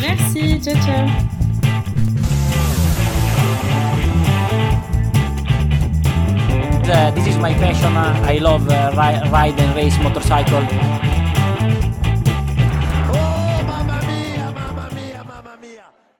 Merci, ciao, ciao. Uh, this is my passion. Uh, I love uh, ri- ride and race motorcycle.